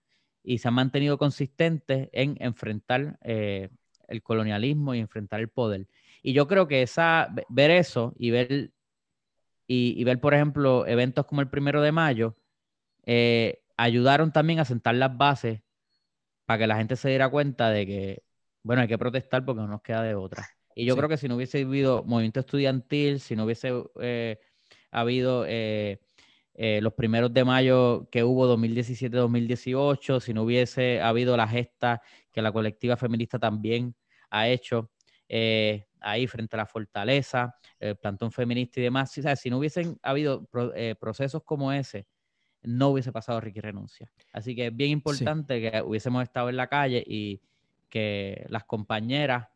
C: y se han mantenido consistentes en enfrentar eh, el colonialismo y enfrentar el poder. Y yo creo que esa, ver eso y ver, y, ver, por ejemplo, eventos como el primero de mayo, eh, ayudaron también a sentar las bases para que la gente se diera cuenta de que, bueno, hay que protestar porque no nos queda de otra. Y yo creo que si no hubiese habido movimiento estudiantil, si no hubiese ha habido eh, eh, los primeros de mayo que hubo 2017-2018, si no hubiese habido la gesta que la colectiva feminista también ha hecho eh, ahí frente a la fortaleza, el plantón feminista y demás, si no hubiesen habido procesos como ese, no hubiese pasado Ricky Renuncia. Así que es bien importante que hubiésemos estado en la calle y que las compañeras,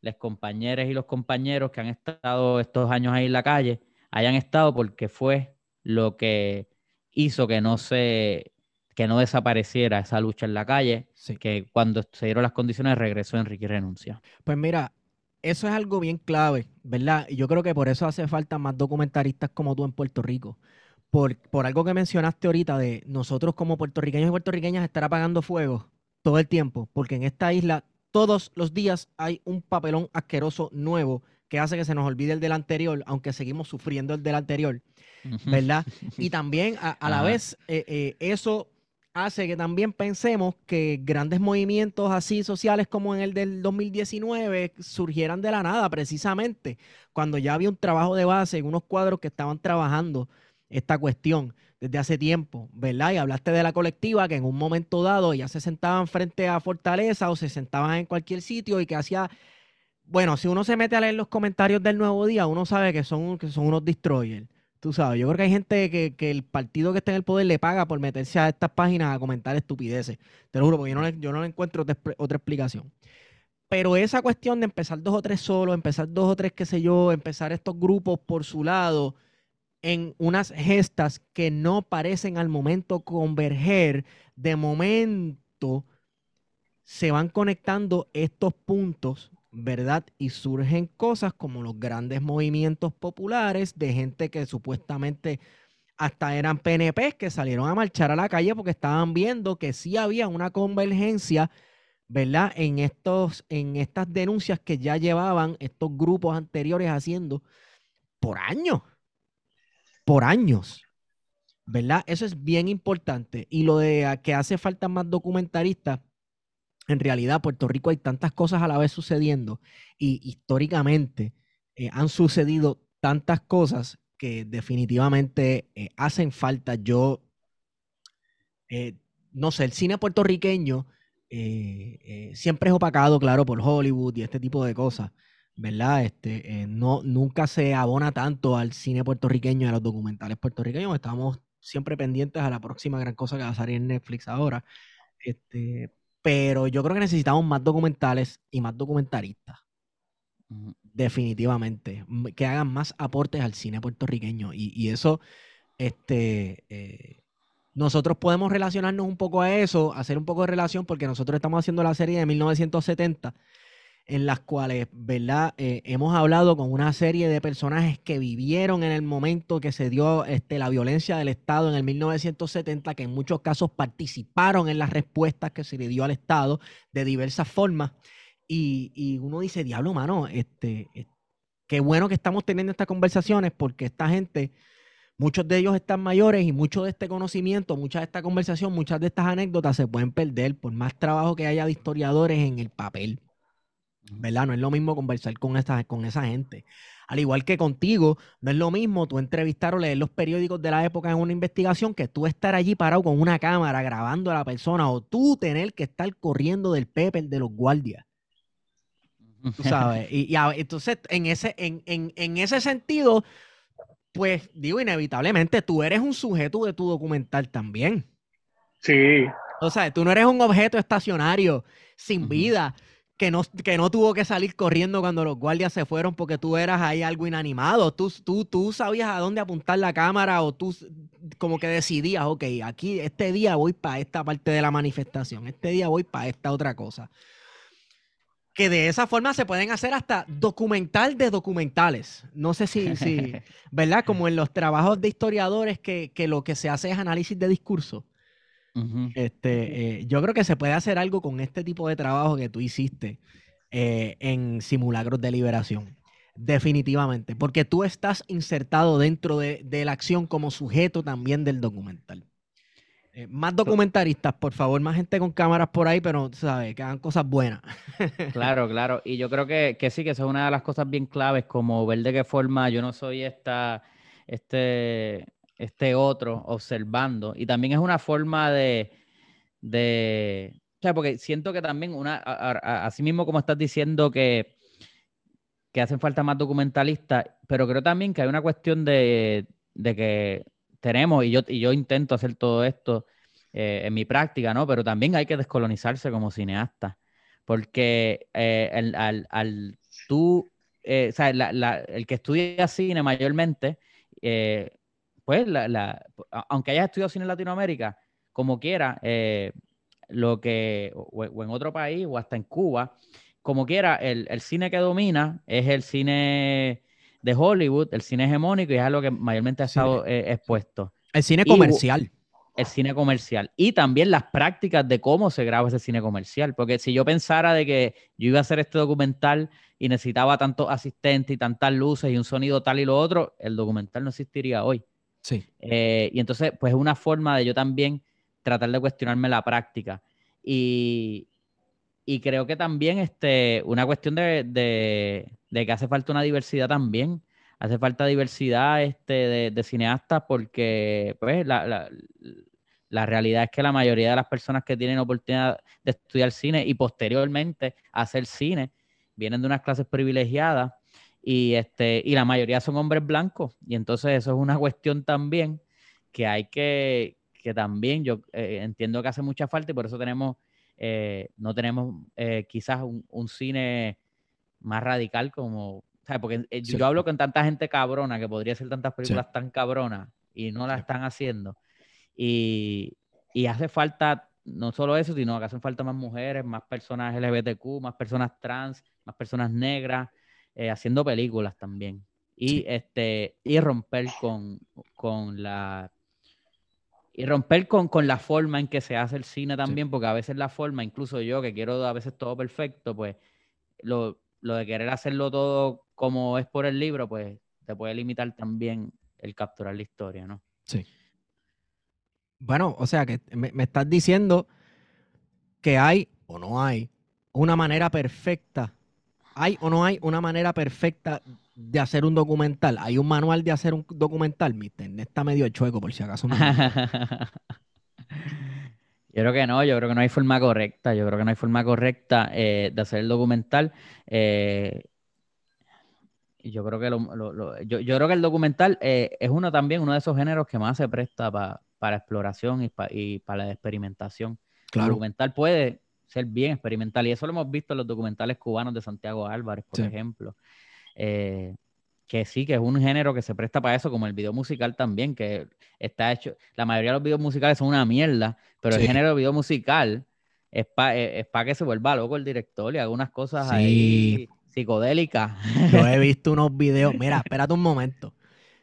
C: las compañeras y los compañeros que han estado estos años ahí en la calle, hayan estado porque fue lo que hizo que no se que no desapareciera esa lucha en la calle, que cuando se dieron las condiciones regresó Enrique y renuncia.
D: Pues mira, eso es algo bien clave, ¿verdad? Y yo creo que por eso hace falta más documentaristas como tú en Puerto Rico. Por, por algo que mencionaste ahorita de nosotros como puertorriqueños y puertorriqueñas estar apagando fuego todo el tiempo, porque en esta isla todos los días hay un papelón asqueroso nuevo que hace que se nos olvide el del anterior, aunque seguimos sufriendo el del anterior, ¿verdad? <laughs> Y también a, la vez eh, eh, eso hace que también pensemos que grandes movimientos así sociales como en el del 2019 surgieran de la nada, precisamente, cuando ya había un trabajo de base en unos cuadros que estaban trabajando esta cuestión desde hace tiempo, ¿verdad? Y hablaste de la colectiva que en un momento dado ya se sentaban frente a Fortaleza o se sentaban en cualquier sitio y que hacía bueno, si uno se mete a leer los comentarios del Nuevo Día, uno sabe que son, que son unos destroyers. Tú sabes, yo creo que hay gente que, el partido que está en el poder le paga por meterse a estas páginas a comentar estupideces. Te lo juro, porque yo no, yo no le encuentro otra, explicación. Pero esa cuestión de empezar dos o tres solos, empezar dos o tres, qué sé yo, empezar estos grupos por su lado, en unas gestas que no parecen al momento converger, de momento se van conectando estos puntos ¿verdad? Y surgen cosas como los grandes movimientos populares de gente que supuestamente hasta eran PNP que salieron a marchar a la calle porque estaban viendo que sí había una convergencia, ¿verdad? En, estos, en estas denuncias que ya llevaban estos grupos anteriores haciendo por años, por años. ¿verdad? Eso es bien importante. Y lo de que hace falta más documentaristas, en realidad Puerto Rico hay tantas cosas a la vez sucediendo y históricamente eh, han sucedido tantas cosas que definitivamente eh, hacen falta. Yo, eh, no sé, el cine puertorriqueño siempre es opacado, claro, por Hollywood y este tipo de cosas. ¿Verdad? Este, no, nunca se abona tanto al cine puertorriqueño y a los documentales puertorriqueños. Estamos siempre pendientes a la próxima gran cosa que va a salir en Netflix ahora. Este, pero yo creo que necesitamos más documentales y más documentaristas. Definitivamente. Que hagan más aportes al cine puertorriqueño. Y, eso, este, eh, nosotros podemos relacionarnos un poco a eso, hacer un poco de relación, porque nosotros estamos haciendo la serie de 1970 en las cuales, ¿verdad? Eh, hemos hablado con una serie de personajes que vivieron en el momento que se dio este, la violencia del Estado en el 1970, que en muchos casos participaron en las respuestas que se le dio al Estado de diversas formas. Y, uno dice, diablo, mano, este, eh, qué bueno que estamos teniendo estas conversaciones porque esta gente, muchos de ellos están mayores y mucho de este conocimiento, mucha de esta conversación, muchas de estas anécdotas se pueden perder por más trabajo que haya de historiadores en el papel. ¿Verdad? No es lo mismo conversar con esa, con esa gente. Al igual que contigo, no es lo mismo tú entrevistar o leer los periódicos de la época en una investigación que tú estar allí parado con una cámara grabando a la persona o tú tener que estar corriendo del Pepe de los guardias. Tú sabes. Y, entonces, en ese, en, en, en ese sentido, pues digo, inevitablemente tú eres un sujeto de tu documental también.
A: Sí.
D: O sea, tú no eres un objeto estacionario sin vida que no, que no tuvo que salir corriendo cuando los guardias se fueron porque tú eras ahí algo inanimado. Tú, tú, tú sabías a dónde apuntar la cámara o tú como que decidías, ok, aquí este día voy para esta parte de la manifestación, este día voy para esta otra cosa. Que de esa forma se pueden hacer hasta documental de documentales. No sé si, si <laughs> ¿verdad? Como en los trabajos de historiadores que, que lo que se hace es análisis de discurso este, eh, yo creo que se puede hacer algo con este tipo de trabajo que tú hiciste eh, en simulacros de liberación. Definitivamente, porque tú estás insertado dentro de, la acción como sujeto también del documental. Eh, más documentaristas, por favor, más gente con cámaras por ahí, pero sabes, que hagan cosas buenas. <laughs>
C: claro, claro. Y yo creo que, que, sí, que eso es una de las cosas bien claves, como ver de qué forma yo no soy esta, este, este otro observando. Y también es una forma de, de o sea, porque siento que también una, así mismo como estás diciendo que, que hacen falta más documentalistas, pero creo también que hay una cuestión de, de que tenemos, y yo, y yo intento hacer todo esto eh, en mi práctica, ¿no? Pero también hay que descolonizarse como cineasta, porque eh, el, al, al, tú, eh, o sea, el que estudia cine mayormente, pues, la, aunque hayas estudiado cine en Latinoamérica, como quiera, eh, lo que, o, en otro país, o hasta en Cuba, como quiera, el, cine que domina es el cine de Hollywood, el cine hegemónico, y es algo que mayormente ha estado eh, expuesto.
D: El cine comercial.
C: el cine comercial. Y también las prácticas de cómo se graba ese cine comercial. Porque si yo pensara de que yo iba a hacer este documental y necesitaba tantos asistentes y tantas luces y un sonido tal y lo otro, el documental no existiría hoy.
D: Sí.
C: Eh, y entonces, pues es una forma de yo también tratar de cuestionarme la práctica. Y, y creo que también este, una cuestión de, de, que hace falta una diversidad también. Hace falta diversidad este, de, de cineastas porque pues, la, la, la, realidad es que la mayoría de las personas que tienen oportunidad de estudiar cine y posteriormente hacer cine vienen de unas clases privilegiadas y, este, y la mayoría son hombres blancos. Y entonces eso es una cuestión también que hay que, que también yo eh, entiendo que hace mucha falta y por eso tenemos, eh, no tenemos eh, quizás un, cine más radical como, ¿sabes? Porque yo hablo con tanta gente cabrona que podría hacer tantas películas tan cabronas y no las están haciendo. Y, y hace falta no solo eso, sino que hacen falta más mujeres, más personas LGBTQ, más personas trans, más personas negras, eh, haciendo películas también. Y, este, y romper con, con la y romper con, con, la forma en que se hace el cine también, porque a veces la forma, incluso yo que quiero a veces todo perfecto, pues lo, lo, de querer hacerlo todo como es por el libro, pues te puede limitar también el capturar la historia, ¿no?
D: Sí. Bueno, o sea que me, me estás diciendo que hay o no hay una manera perfecta. ¿Hay o no hay una manera perfecta de hacer un documental? ¿Hay un manual de hacer un documental? Mi internet está medio chueco, por si acaso. <laughs>
C: Yo creo que no, yo creo que no hay forma correcta, yo creo que no hay forma correcta eh, de hacer el documental. eh, yo creo que lo- lo- lo- yo, yo creo que el documental eh, es uno también, uno de esos géneros que más se presta pa- para exploración y, pa- y para la experimentación. El documental puede ser bien experimental y eso lo hemos visto en los documentales cubanos de Santiago Álvarez, por
D: Sí.
C: ejemplo. Eh, que sí, que es un género que se presta para eso, como el video musical también, que está hecho, la mayoría de los videos musicales son una mierda, pero el género de video musical es para es pa que se vuelva loco el director y haga unas cosas
D: Sí.
C: ahí psicodélicas.
D: Yo he <laughs> visto unos videos. Mira, espérate un momento.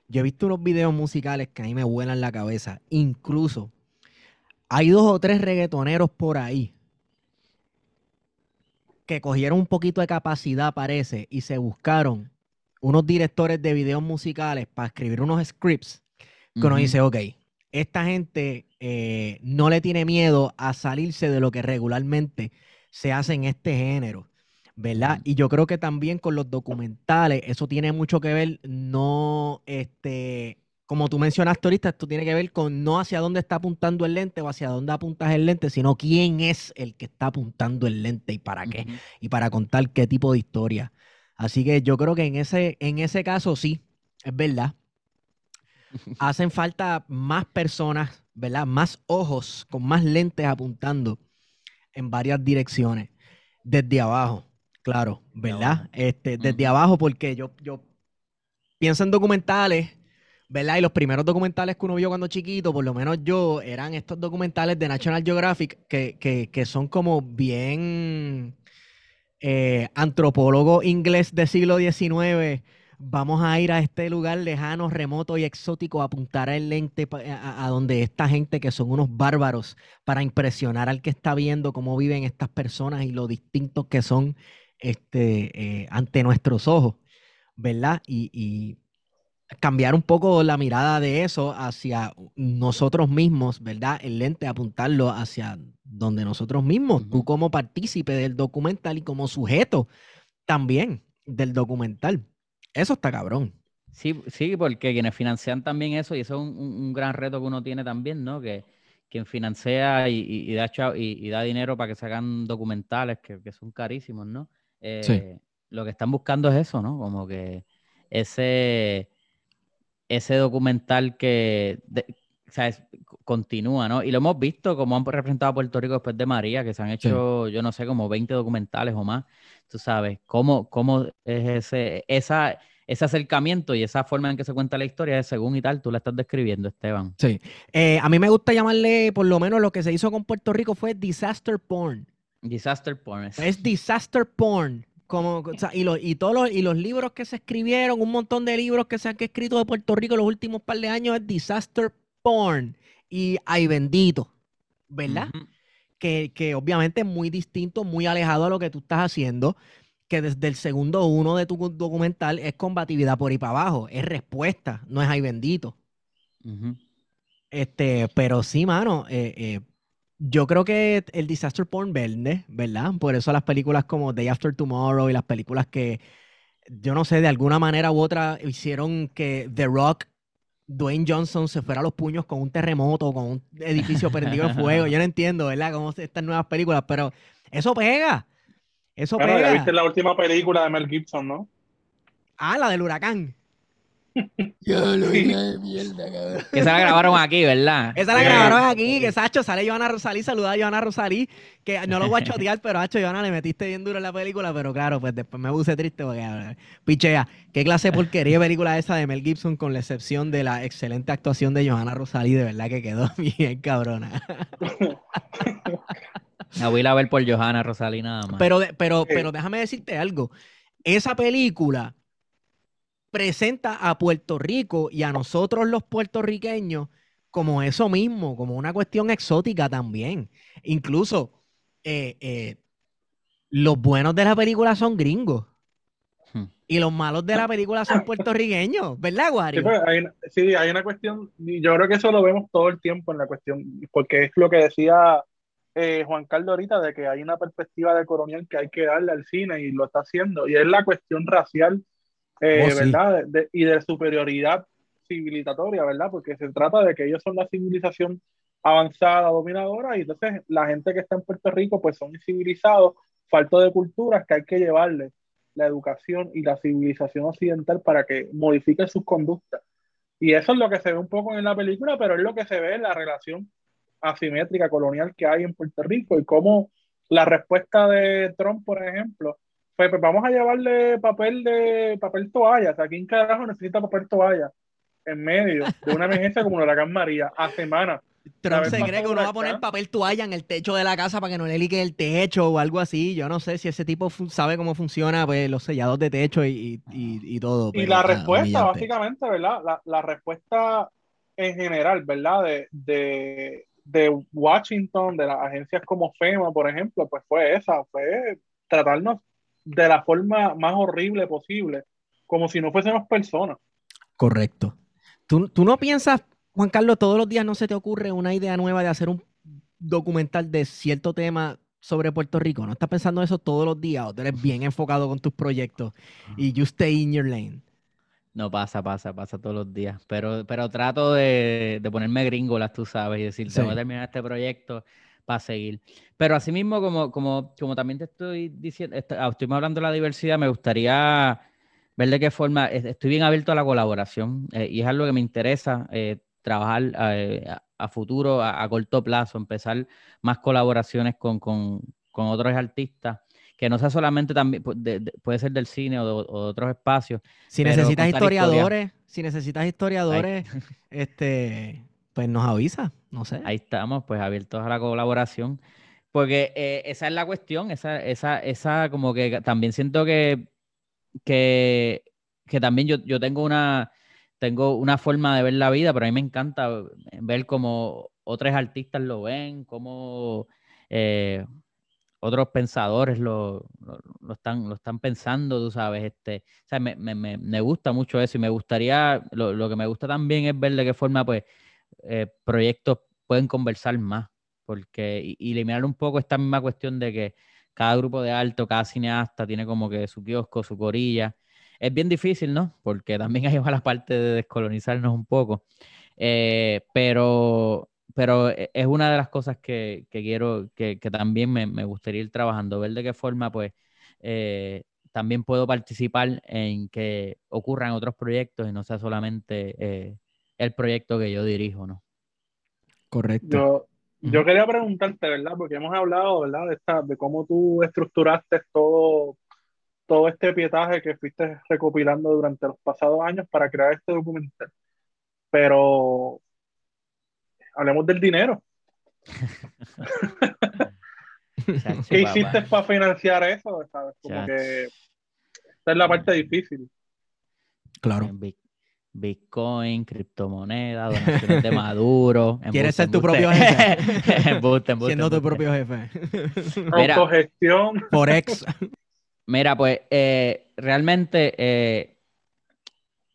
D: Yo he visto unos videos musicales que a mí me vuelan la cabeza. Incluso hay dos o tres reggaetoneros por ahí que cogieron un poquito de capacidad, parece, y se buscaron unos directores de videos musicales para escribir unos scripts que uno
C: Ujú.
D: dice, ok, esta gente eh, no le tiene miedo a salirse de lo que regularmente se hace en este género, ¿verdad? Y yo creo que también con los documentales, eso tiene mucho que ver, no, este, como tú mencionaste ahorita, esto tiene que ver con no hacia dónde está apuntando el lente o hacia dónde apuntas el lente, sino quién es el que está apuntando el lente y para qué y para contar qué tipo de historia. Así que yo creo que en ese, en ese caso sí, es verdad. <laughs> Hacen falta más personas, ¿verdad? Más ojos con más lentes apuntando en varias direcciones. Desde abajo, claro, ¿verdad? Este, desde abajo, porque yo, yo pienso en documentales, ¿verdad? Y los primeros documentales que uno vio cuando chiquito, por lo menos yo, eran estos documentales de National Geographic que, que, son como bien eh, antropólogo inglés del siglo XIX. Vamos a ir a este lugar lejano, remoto y exótico a apuntar el lente a donde esta gente que son unos bárbaros para impresionar al que está viendo cómo viven estas personas y lo distintos que son este, eh, ante nuestros ojos, ¿verdad? Y, y cambiar un poco la mirada de eso hacia nosotros mismos, ¿verdad? El lente, apuntarlo hacia donde nosotros mismos, tú como partícipe del documental y como sujeto también del documental. Eso está cabrón.
C: Sí, sí, porque quienes financian también eso, y eso es un, un- gran reto que uno tiene también, ¿no? Que quien financia y, y- y da, chao- y, y da dinero para que se hagan documentales que, que son carísimos, ¿no? Eh, Lo que están buscando es eso, ¿no? Como que ese, ese documental que de- ¿sabes? continúa, ¿no? Y lo hemos visto como han representado a Puerto Rico después de María, que se han hecho, yo no sé, como 20 documentales o más. Tú sabes, cómo, cómo es ese, esa, ese acercamiento y esa forma en que se cuenta la historia, según y tal, tú la estás describiendo, Esteban.
D: Sí. Eh, a mí me gusta llamarle, por lo menos lo que se hizo con Puerto Rico fue disaster porn.
C: Disaster porn. es-
D: Es disaster porn. Como, o sea, y, los, y todos los, y los libros que se escribieron, un montón de libros que se han escrito de Puerto Rico en los últimos par de años es disaster porn. Y ay bendito, ¿verdad? Que, que obviamente es muy distinto, muy alejado a lo que tú estás haciendo, que desde el segundo uno de tu documental es combatividad por ahí para abajo, es respuesta, no es ay bendito. Este, pero sí, mano, eh, eh, yo creo que el disaster porn vende, ¿verdad? Por eso las películas como Day After Tomorrow y las películas que, yo no sé, de alguna manera u otra hicieron que The Rock, Dwayne Johnson se fuera a los puños con un terremoto, con un edificio prendido en fuego. Yo no <laughs> entiendo, ¿verdad? Cómo estas nuevas películas, pero eso pega. Eso
A: Bueno, ya
D: pega.
A: viste la última película de Mel Gibson, ¿no?
D: Ah, la del huracán.
C: Que se la grabaron aquí, ¿verdad?
D: Esa la grabaron aquí, que Sacho sale Johanna Rosalí, saluda a Johanna Rosalí, que no lo voy a chotear, pero Hacho, Johanna, le metiste bien duro en la película, pero claro, pues después me puse triste porque, eh, pichea, qué clase de porquería de película esa de Mel Gibson, con la excepción de la excelente actuación de Johanna Rosalí, de verdad que quedó <laughs> bien cabrona.
C: La voy a ver por Johanna Rosalí nada más.
D: Pero, de- pero, pero déjame decirte algo, esa película presenta a Puerto Rico y a nosotros los puertorriqueños como eso mismo, como una cuestión exótica también. Incluso eh, eh, los buenos de la película son gringos.
C: Hmm.
D: Y los malos de la película son puertorriqueños, ¿verdad, Wario?
A: Sí, pues, hay, una- sí, hay una cuestión, y yo creo que eso lo vemos todo el tiempo en la cuestión, porque es lo que decía eh, Juan Carlos ahorita, de que hay una perspectiva de colonial que hay que darle al cine y lo está haciendo, y es la cuestión racial, eh,
D: Oh, sí.
A: ¿verdad? De- y de superioridad civilizatoria, ¿verdad? Porque se trata de que ellos son la civilización avanzada, dominadora, y entonces la gente que está en Puerto Rico, pues son incivilizados, falto de culturas que hay que llevarle la educación y la civilización occidental para que modifiquen sus conductas. Y eso es lo que se ve un poco en la película, pero es lo que se ve en la relación asimétrica colonial que hay en Puerto Rico y cómo la respuesta de Trump, por ejemplo, fue, pues vamos a llevarle papel de papel toalla. O sea, ¿quién carajo necesita papel toalla en medio de una emergencia como el huracán María a semanas?
D: Trump se cree que uno va a poner papel toalla en el techo de la casa para que no le lique el techo o algo así. Yo no sé si ese tipo sabe cómo funciona pues, los sellados de techo y, y, y todo.
A: Y
D: pero,
A: la
D: ah,
A: respuesta,
D: humillante.
A: básicamente, ¿verdad? La, la respuesta en general, ¿verdad? De, de, de Washington, de las agencias como FEMA, por ejemplo, pues fue esa, fue tratarnos de la forma más horrible posible, como si no fuésemos personas.
D: Correcto. ¿Tú, tú no piensas, Juan Carlos, todos los días no se te ocurre una idea nueva de hacer un documental de cierto tema sobre Puerto Rico? ¿No estás pensando eso todos los días o tú eres bien enfocado con tus proyectos y you stay in your lane?
C: No pasa, pasa, pasa todos los días. Pero, pero trato de, de ponerme gringolas, tú sabes, y decir,
D: Sí.
C: tengo que terminar este proyecto para seguir. Pero asimismo, como, como, como también te estoy diciendo, ah, estuvimos hablando de la diversidad, me gustaría ver de qué forma, es- estoy bien abierto a la colaboración eh, y es algo que me interesa eh, trabajar eh, a, futuro, a, a corto plazo, empezar más colaboraciones con, con, con otros artistas, que no sea solamente también, de- de- puede ser del cine o de, o de otros espacios.
D: Si necesitas
C: contar historia.
D: historiadores, si necesitas historiadores, <laughs> este, pues nos avisa, no sé.
C: Ahí estamos, pues abiertos a la colaboración. Porque eh, esa es la cuestión, esa, esa, esa como que también siento que, que, que también yo, yo tengo una, tengo una forma de ver la vida, pero a mí me encanta ver cómo otros artistas lo ven, cómo eh, otros pensadores lo, lo, lo están, lo están pensando, tú sabes. Este, o sea, me, me, me, gusta mucho eso y me gustaría, lo, lo que me gusta también es ver de qué forma, pues, eh, proyectos pueden conversar más, porque y, eliminar un poco esta misma cuestión de que cada grupo de alto, cada cineasta tiene como que su kiosco, su corilla. Es bien difícil, ¿no? Porque también hay la parte de descolonizarnos un poco. Eh, pero, pero e- es una de las cosas que, quiero, que, también me, me gustaría ir trabajando, ver de qué forma, pues, eh, también puedo participar en que ocurran otros proyectos y no sea solamente el proyecto que yo dirijo, ¿no?
D: Correcto.
A: Yo, quería preguntarte, ¿verdad? Porque hemos hablado, ¿verdad? De, esta, de cómo tú estructuraste todo, todo este pietaje que fuiste recopilando durante los pasados años para crear este documental. Pero hablemos del dinero. ¿Qué hiciste para financiar eso? ¿Sabes? Como
C: Chacho.
A: que esta es la parte difícil.
D: Claro.
C: Bitcoin, criptomonedas, donaciones de Maduro. <laughs>
D: ¿Quieres ser tu propio jefe? <laughs>
C: Embuste, embuste,
D: Siendo tu propio jefe. <laughs>
C: Mira.
A: Autogestión.
D: Forex.
C: Mira, pues eh, realmente eh,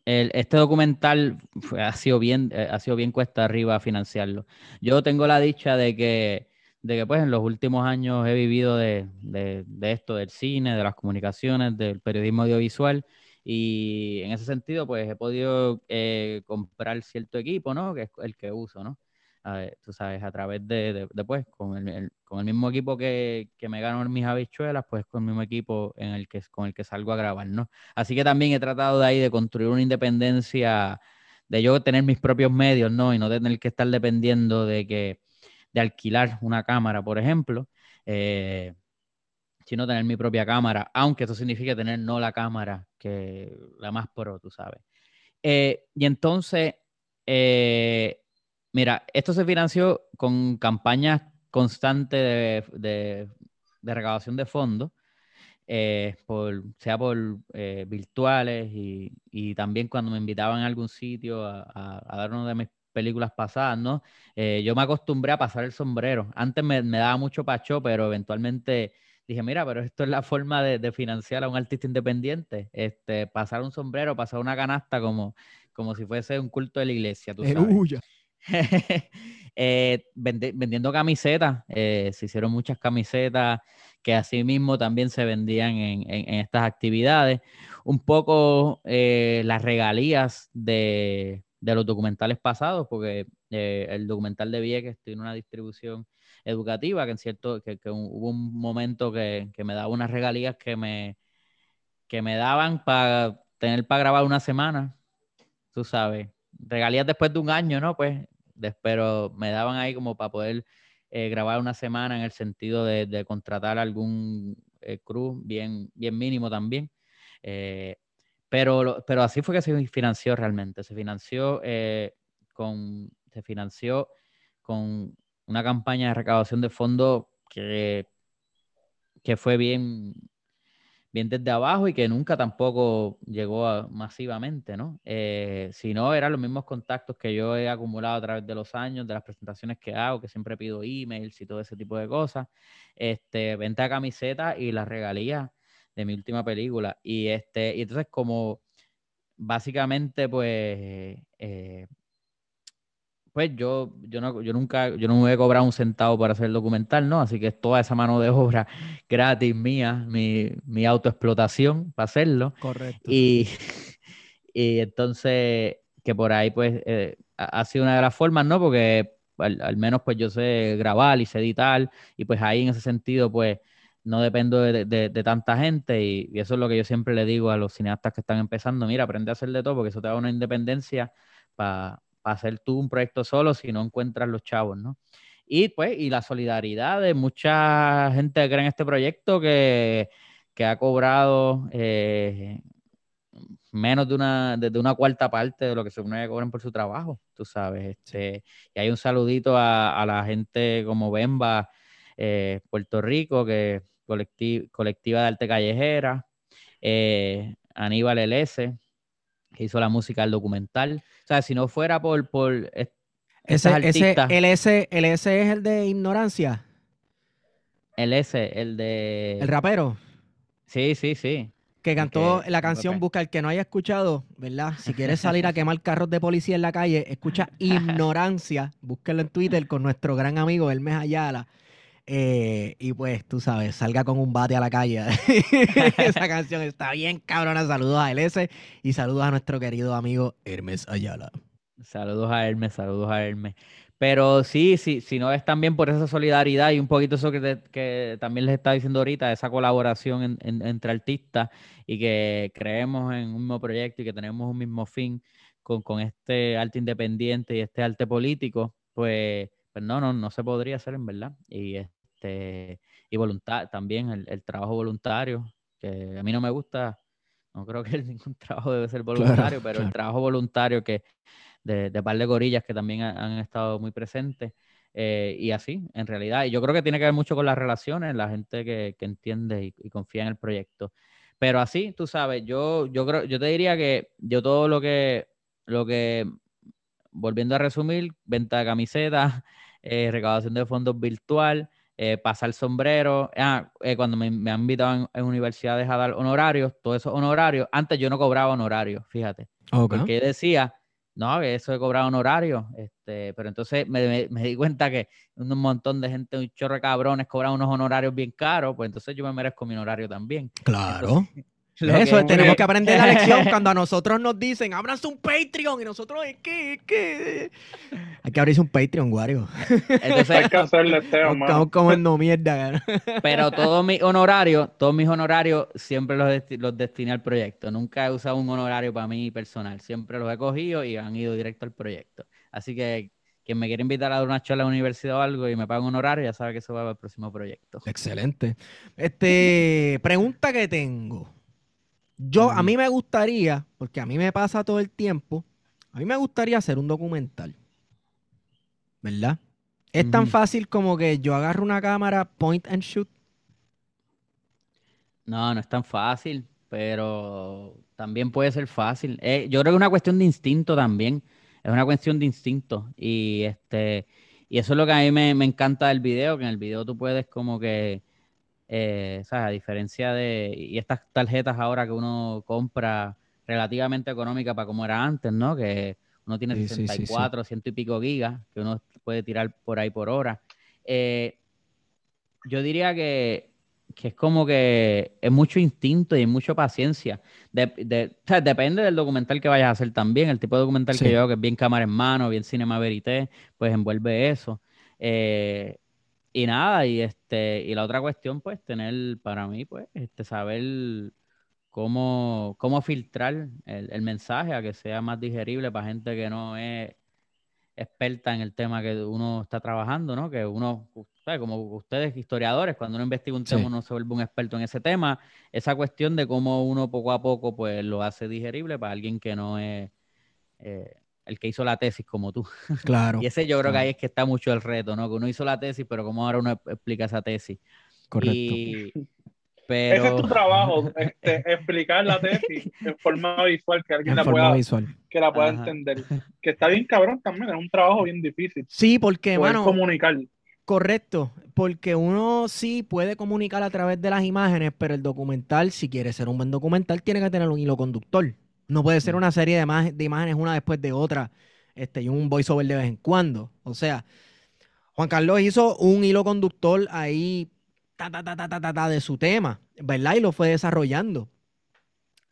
C: el- este documental fue- ha sido bien, eh, ha sido bien cuesta arriba financiarlo. Yo tengo la dicha de que, de que pues en los últimos años he vivido de, de- de esto, del cine, de las comunicaciones, del periodismo audiovisual. Y en ese sentido, pues he podido eh, comprar cierto equipo, ¿no? Que es el que uso, ¿no? Ver, tú sabes, a través de, de- de, pues, con el, el- con el mismo equipo que, que me gano en mis habichuelas, pues con el mismo equipo en el que, con el que salgo a grabar, ¿no? Así que también he tratado de ahí de construir una independencia, de yo tener mis propios medios, ¿no? Y no tener que estar dependiendo de que, de alquilar una cámara, por ejemplo, eh, sino tener mi propia cámara, aunque eso significa tener no la cámara, que la más pro, tú sabes. Eh, y entonces, eh, mira, esto se financió con campañas constantes de, de- de recaudación de fondos, eh, por, sea por virtuales y, y también cuando me invitaban a algún sitio a, a- a dar una de mis películas pasadas, ¿no? Yo me acostumbré a pasar el sombrero. Antes me, me daba mucho pacho, pero eventualmente dije, mira, pero esto es la forma de, financiar a un artista independiente. Este, pasar un sombrero, pasar una canasta como, como si fuese un culto de la iglesia, tú sabes. <laughs> Eh, vendiendo camisetas, eh, se hicieron muchas camisetas que así mismo también se vendían en, estas actividades. Un poco eh, las regalías de, los documentales pasados, porque el documental de Vieques tiene una distribución educativa, que en cierto, que, hubo un momento que, me daba unas regalías que me, que me daban para tener para grabar una semana, tú sabes, regalías después de un año, ¿no? Pues, pero me daban ahí como para poder eh, grabar una semana en el sentido de, contratar algún eh, crew bien, bien mínimo también. Eh, pero, pero así fue que se financió realmente. Se financió con, se financió con una campaña de recaudación de fondos que, que fue bien, bien desde abajo y que nunca tampoco llegó masivamente, ¿no? Eh, si no, eran los mismos contactos que yo he acumulado a través de los años, de las presentaciones que hago, que siempre pido emails y todo ese tipo de cosas. Este, venta de camisetas y las regalías de mi última película. Y, este, y entonces como básicamente, pues, eh, pues yo, yo, no, yo nunca, yo no me a cobrar un centavo para hacer el documental, ¿no? Así que es toda esa mano de obra <laughs> gratis mía, mi, mi autoexplotación para hacerlo.
D: Correcto.
C: Y, <laughs> y entonces, que por ahí pues eh, ha sido una de las formas, ¿no? Porque al, menos pues yo sé grabar y sé editar y pues ahí en ese sentido pues no dependo de, de, tanta gente y, y, eso es lo que yo siempre le digo a los cineastas que están empezando, mira, aprende a hacer de todo porque eso te da una independencia para hacer tú un proyecto solo si no encuentras los chavos, ¿no? Y pues, y la solidaridad de mucha gente que cree en este proyecto que, ha cobrado eh, menos de una, de, una cuarta parte de lo que se supone que cobran por su trabajo, tú sabes. Este, y hay un saludito a, la gente como Bemba, eh, Puerto Rico, que colectiva de arte callejera, eh, Aníbal LS, que hizo la música del documental. O sea, si no fuera por, por
D: ese, ese, el, S, el S es el de ignorancia.
C: El S, el de.
D: El rapero.
C: Sí, sí, sí.
D: Que cantó la canción Busca el que no haya escuchado, ¿verdad? Si quieres salir a quemar carros de policía en la calle, escucha Ignorancia. Búsquelo en Twitter con nuestro gran amigo Hermes Ayala. Eh, y pues, tú sabes, salga con un bate a la calle. <laughs> Esa canción está bien cabrona. Saludos a LS y saludos a nuestro querido amigo Hermes Ayala.
C: Saludos a Hermes, saludos a Hermes. Pero sí, sí, si no es también por esa solidaridad y un poquito eso que, también les estaba diciendo ahorita, esa colaboración entre artistas y que creemos en un mismo proyecto y que tenemos un mismo fin con, con este arte independiente y este arte político, pues pues no, no, no se podría hacer en verdad. Y este, y voluntad, también el, trabajo voluntario, que a mí no me gusta, no creo que <laughs> ningún trabajo debe ser voluntario, pero el trabajo voluntario que de, de par de gorillas que también han, estado muy presentes. Eh, y así, en realidad, y yo creo que tiene que ver mucho con las relaciones, la gente que, entiende y, confía en el proyecto. Pero así, tú sabes, yo, yo creo, yo te diría que yo todo lo que, lo que, volviendo a resumir, venta de camisetas, <laughs> eh, recaudación de fondos virtual, eh, pasar sombrero. Ah, eh, cuando me, han invitado en, universidades a dar honorarios, todos esos honorarios, antes yo no cobraba honorarios, fíjate. Porque decía, no, que eso de cobrar honorarios, este, pero entonces me, di cuenta que un montón de gente, un chorro de cabrones cobran unos honorarios bien caros, pues entonces yo me merezco mi honorario también.
D: Claro. Eso, tenemos que aprender la lección <laughs> cuando a nosotros nos dicen, ábranse un Patreon, y nosotros, ¿qué? ¿qué? Hay que abrirse un Patreon, Wario.
A: Entonces, hay que hacerle este,
D: Estamos comiendo mierda.
C: Pero todos mis honorarios, todos mis honorarios siempre los, los destiné al proyecto. Nunca he usado un honorario para mí personal. Siempre los he cogido y han ido directo al proyecto. Así que quien me quiere invitar a dar una charla a la universidad o algo y me paga un honorario, ya sabe que eso va al próximo proyecto.
D: Excelente. Este, pregunta que tengo. Yo, a mí me gustaría, porque a mí me pasa todo el tiempo, a mí me gustaría hacer un documental. ¿Verdad? Es tan fácil como que yo agarro una cámara, point and shoot.
C: No, no es tan fácil, pero también puede ser fácil. Eh, yo creo que es una cuestión de instinto también. Es una cuestión de instinto. Y este, y eso es lo que a mí me, me encanta del video, que en el video tú puedes como que Eh, ¿sabes? A diferencia de. Y estas tarjetas ahora que uno compra relativamente económica para como era antes, ¿no? Que uno tiene
D: Sí, sí, sí, sí.
C: 64, ciento y pico gigas que uno puede tirar por ahí por hora. Eh, yo diría que, que es como que es mucho instinto y es mucha paciencia. De- de- o sea, depende del documental que vayas a hacer también. El tipo de documental que yo hago, que es bien cámara en mano, bien cinema verité, pues envuelve eso. Eh, y nada, y este, y la otra cuestión, pues, tener, para mí, pues, este, saber cómo, cómo filtrar el, el mensaje a que sea más digerible para gente que no es experta en el tema que uno está trabajando, ¿no? Que uno, ¿sabe? como ustedes historiadores, cuando uno investiga un tema,
D: Sí.
C: uno se vuelve un experto en ese tema. Esa cuestión de cómo uno poco a poco, pues, lo hace digerible para alguien que no es eh, el que hizo la tesis como tú. <laughs>
D: Claro.
C: Y ese yo creo que ahí es que está mucho el reto, ¿no? Que uno hizo la tesis, pero cómo ahora uno explica esa tesis.
D: Correcto.
C: Y, <laughs>
A: Ese es tu trabajo, <laughs> este, explicar la tesis en forma visual, que alguien
D: En
A: la pueda,
D: visual.
A: que la pueda
C: Ajá.
A: entender. Que está bien cabrón también, es un trabajo bien difícil.
D: Sí, porque,
A: Poder
D: mano,
A: comunicar.
D: correcto. Porque uno sí puede comunicar a través de las imágenes, pero el documental, si quiere ser un buen documental, tiene que tener un hilo conductor. No puede ser
C: Mm.
D: una serie de, de imágenes una después de otra este, y un voiceover de vez en cuando. O sea, Juan Carlos hizo un hilo conductor ahí ta, ta, ta, ta, ta, de su tema, ¿verdad? Y lo fue desarrollando.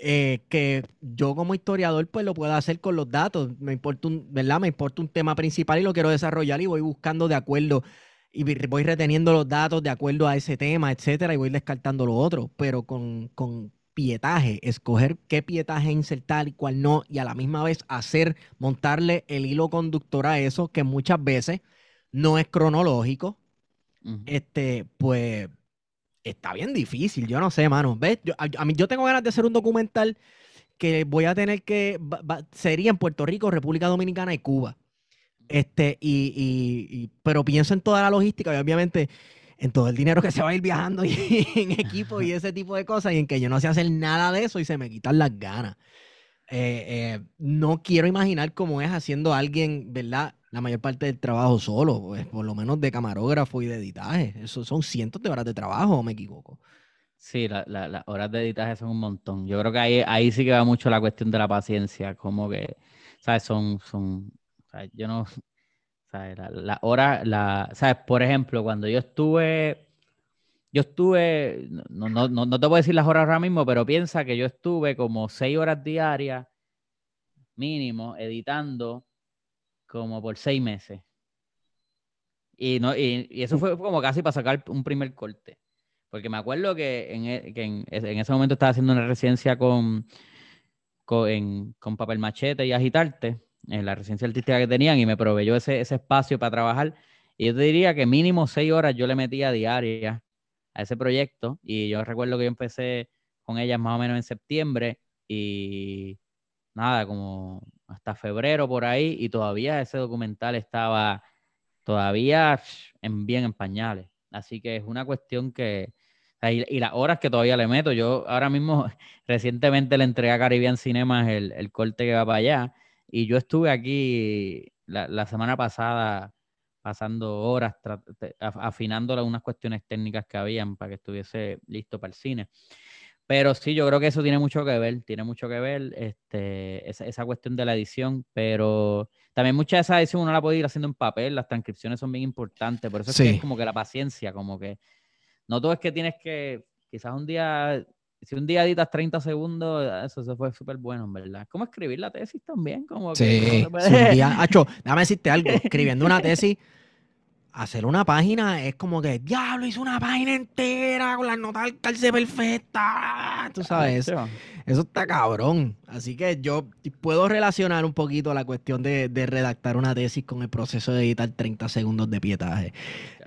D: Eh, que yo como historiador pues lo puedo hacer con los datos. Me importa un, ¿verdad? Me importa un tema principal y lo quiero desarrollar y voy buscando de acuerdo y voy reteniendo los datos de acuerdo a ese tema, etcétera, y voy descartando lo otro, pero con, con pietaje, escoger qué pietaje insertar y cuál no, y a la misma vez hacer, montarle el hilo conductor a eso, que muchas veces no es cronológico, este, pues está bien difícil. Yo no sé, mano. ¿Ves? Yo, a, a mí, yo tengo ganas de hacer un documental que voy a tener que. va- va- sería en Puerto Rico, República Dominicana y Cuba. Este, y, y- y- pero pienso en toda la logística y obviamente en todo el dinero que se va a ir viajando <laughs> y en equipo y ese tipo de cosas y en que yo no sé hacer nada de eso y se me quitan las ganas. Eh, eh, no quiero imaginar cómo es haciendo alguien, ¿verdad? La mayor parte del trabajo solo, pues, por lo menos de camarógrafo y de editaje. Eso son cientos de horas de trabajo, ¿o me equivoco?
C: Sí, la- la- las horas de editaje son un montón. Yo creo que ahí, ahí sí que va mucho la cuestión de la paciencia, como que, ¿sabes? Son, son, ¿sabes? Yo no, ¿sabes? La, la hora, la, ¿sabes? Por ejemplo, cuando yo estuve, yo estuve, no, no, no, no te puedo decir las horas ahora mismo, pero piensa que yo estuve como seis horas diarias mínimo editando como por seis meses. Y, no, y, eso fue como casi para sacar un primer corte. Porque me acuerdo que en, e- que en, en ese momento estaba haciendo una residencia con, con, con Papel Machete y Agitarte, en la residencia artística que tenían, y me proveyó ese, ese espacio para trabajar. Y yo te diría que mínimo seis horas yo le metía diarias a ese proyecto. Y yo recuerdo que yo empecé con ellas más o menos en septiembre y nada, como hasta febrero por ahí, y todavía ese documental estaba todavía en, bien en pañales. Así que es una cuestión que... Y, y las horas que todavía le meto. Yo ahora mismo, <laughs> recientemente le entregué a Caribbean Cinemas el, el corte que va para allá. Y yo estuve aquí la, la semana pasada pasando horas afinando unas cuestiones técnicas que habían para que estuviese listo para el cine. Pero sí, yo creo que eso tiene mucho que ver, tiene mucho que ver este, esa, esa cuestión de la edición, pero también mucha de esa edición uno la puede ir haciendo en papel, las transcripciones son bien importantes, por eso es que
D: Sí.
C: es como que la paciencia, como que no todo es que tienes que, quizás un día, si un día editas 30 segundos, eso, eso fue súper bueno, en verdad. ¿Cómo escribir la tesis también? Como que
D: Sí,
C: no se puede-
D: un día, <laughs> Acho, déjame decirte algo, escribiendo una tesis, hacer una página es como que, diablo, hice una página entera con las notas al calce perfecta, tú sabes,
C: Chacho.
D: eso está cabrón, así que yo puedo relacionar un poquito la cuestión de, de redactar una tesis con el proceso de editar 30 segundos de pietaje,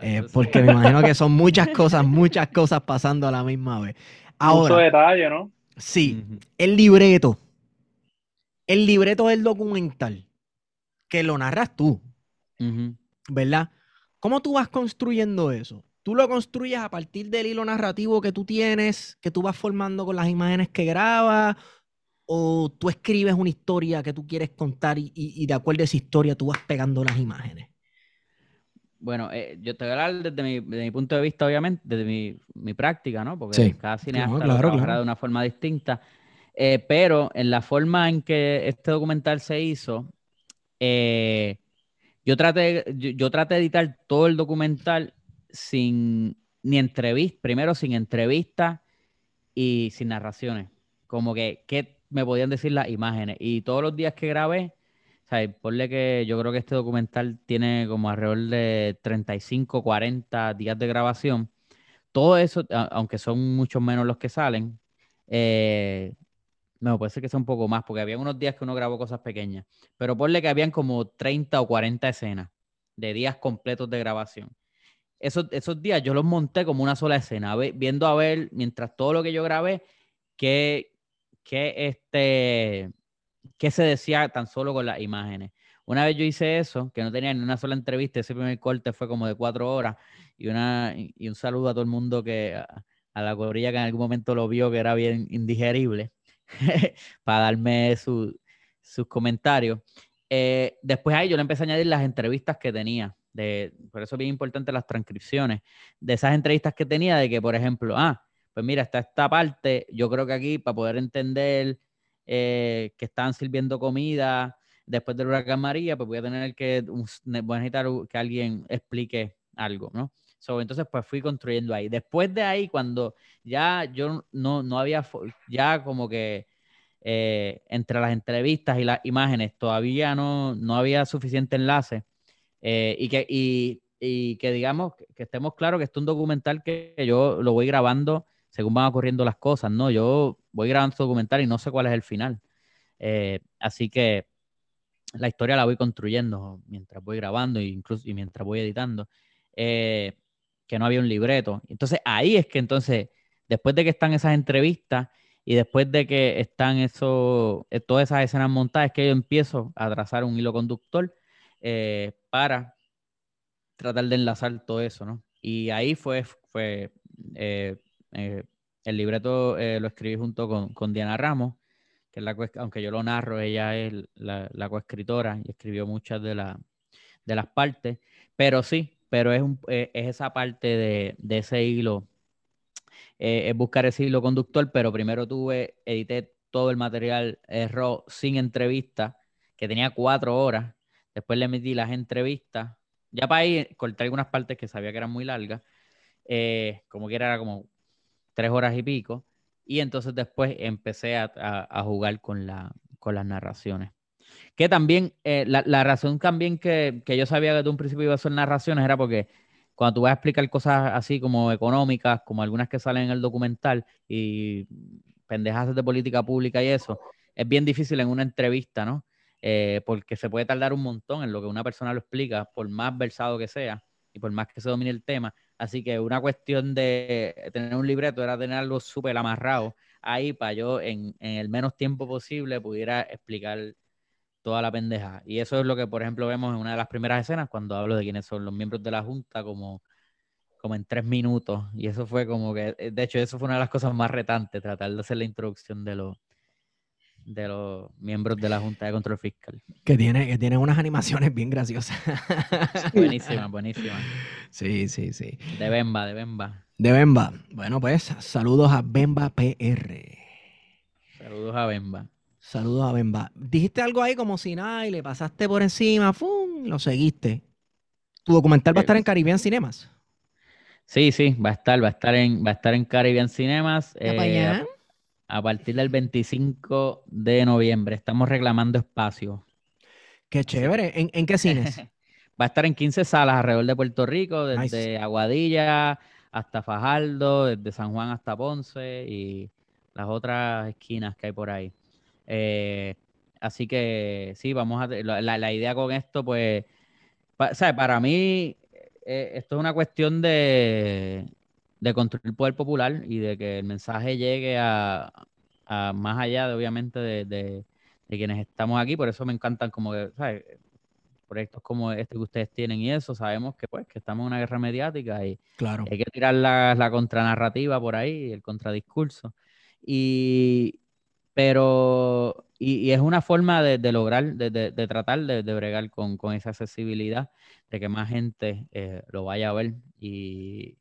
D: eh, porque me imagino que <laughs> son muchas cosas, muchas cosas pasando a la misma vez.
A: Mucho
D: Ahora,
A: detalle, ¿no?
D: sí, el libreto. El libreto del documental. Que lo narras tú. ¿verdad? ¿Cómo tú vas construyendo eso? ¿Tú lo construyes a partir del hilo narrativo que tú tienes, que tú vas formando con las imágenes que grabas? ¿O tú escribes una historia que tú quieres contar y, y- y de acuerdo a esa historia tú vas pegando las imágenes?
C: Bueno, eh, yo te voy a hablar desde mi, mi, punto de vista, obviamente, desde mi, mi práctica, ¿no? Porque cada cineasta lo trabajará de una forma distinta. Eh, pero en la forma en que este documental se hizo, eh, yo, traté, yo, traté de editar todo el documental sin ni entrevista, primero sin entrevistas y sin narraciones. Como que, ¿qué me podían decir las imágenes? Y todos los días que grabé, sea, ponle que yo creo que este documental tiene como alrededor de 35, 40 días de grabación. Todo eso, aunque son muchos menos los que salen, eh, no, puede ser que sea un poco más, porque había unos días que uno grabó cosas pequeñas, pero ponle que habían como 30 o 40 escenas de días completos de grabación. Esos, esos días yo los monté como una sola escena, viendo a ver, mientras todo lo que yo grabé, que, que este, qué se decía tan solo con las imágenes. Una vez yo hice eso, que no tenía ni una sola entrevista, ese primer corte fue como de cuatro horas, y, una, y un saludo a todo el mundo que, a, la gorilla que en algún momento lo vio que era bien indigerible, <laughs> para darme sus comentarios. Eh, después ahí yo le empecé a añadir las entrevistas que tenía, de, por eso es bien importante las transcripciones, de esas entrevistas que tenía, de que, por ejemplo, ah, pues mira, está esta parte, yo creo que aquí para poder entender eh, que están sirviendo comida después del huracán María, pues voy a tener que, necesitar que alguien explique algo, ¿no? entonces, pues fui construyendo ahí. Después de ahí, cuando ya yo no, no había, ya como que eh, entre las entrevistas y las imágenes todavía no, no había suficiente enlace eh, y, que, y, que digamos que, que estemos claros que esto es un documental que yo lo voy grabando según van ocurriendo las cosas, ¿no? Yo voy grabando este documental y no sé cuál es el final. Eh, así que la historia la voy construyendo mientras voy grabando e incluso, y mientras voy editando. Eh, que no había un libreto. Entonces ahí es que entonces, después de que están esas entrevistas y después de que están eso, eh, todas esas escenas montadas, es que yo empiezo a trazar un hilo conductor para tratar de enlazar todo eso, ¿no? Y ahí fue, fue el libreto eh, lo escribí junto con, Diana Ramos, que es la aunque yo lo narro, ella es la, coescritora y escribió muchas de, las partes, pero sí, pero es, eh, es esa parte de, ese hilo, es buscar ese hilo conductor, pero primero tuve, edité todo el material RAW sin entrevista, que tenía cuatro horas, después le metí las entrevistas, ya para ahí corté algunas partes que sabía que eran muy largas, como que era como tres horas y pico, y entonces después empecé a, jugar con, la, con las narraciones. Que también, eh, la, razón también que, yo sabía que de un principio iba a ser narraciones era porque cuando tú vas a explicar cosas así como económicas, como algunas que salen en el documental y pendejas de política pública y eso, es bien difícil en una entrevista, ¿no? Eh, porque se puede tardar un montón en lo que una persona lo explica, por más versado que sea y por más que se domine el tema. Así que una cuestión de tener un libreto era tener algo súper amarrado ahí para yo en, el menos tiempo posible pudiera explicar toda la pendeja. Y eso es lo que, por ejemplo, vemos en una de las primeras escenas cuando hablo de quiénes son los miembros de la Junta, como, como en tres minutos. Y eso fue como que, de hecho, eso fue una de las cosas más retantes, tratar de hacer la introducción de los de los miembros de la Junta de Control Fiscal.
D: Que tiene, que tiene unas animaciones bien graciosas. <laughs>
C: buenísima, buenísima.
D: Sí, sí, sí.
C: De Bemba, de Bemba.
D: De Bemba. Bueno, pues saludos a Bemba PR.
C: Saludos a Bemba.
D: Saludos a Bemba. Dijiste algo ahí como si nada y le pasaste por encima, ¡fum! Lo seguiste. ¿Tu documental va a estar en Caribbean Cinemas?
C: Sí, sí, va a estar, va a estar en, va a estar en Caribbean Cinemas. Eh, a partir del 25 de noviembre. Estamos reclamando espacio.
D: Qué chévere. ¿En, qué cines? <laughs>
C: Va a estar en 15 salas alrededor de Puerto Rico, desde Aguadilla hasta Fajardo, desde San Juan hasta Ponce y las otras esquinas que hay por ahí. Eh, así que sí, vamos a la, la idea con esto, pues, para mí eh, esto es una cuestión de, de construir el poder popular y de que el mensaje llegue a, más allá de obviamente de, quienes estamos aquí, por eso me encantan como que, ¿sabes? proyectos como este que ustedes tienen y eso, sabemos que pues que estamos en una guerra mediática y
D: claro.
C: hay que tirar la, la contranarrativa por ahí, el contradiscurso. Y, Pero, y, es una forma de, lograr, de, tratar de, bregar con, esa accesibilidad, de que más gente eh, lo vaya a ver y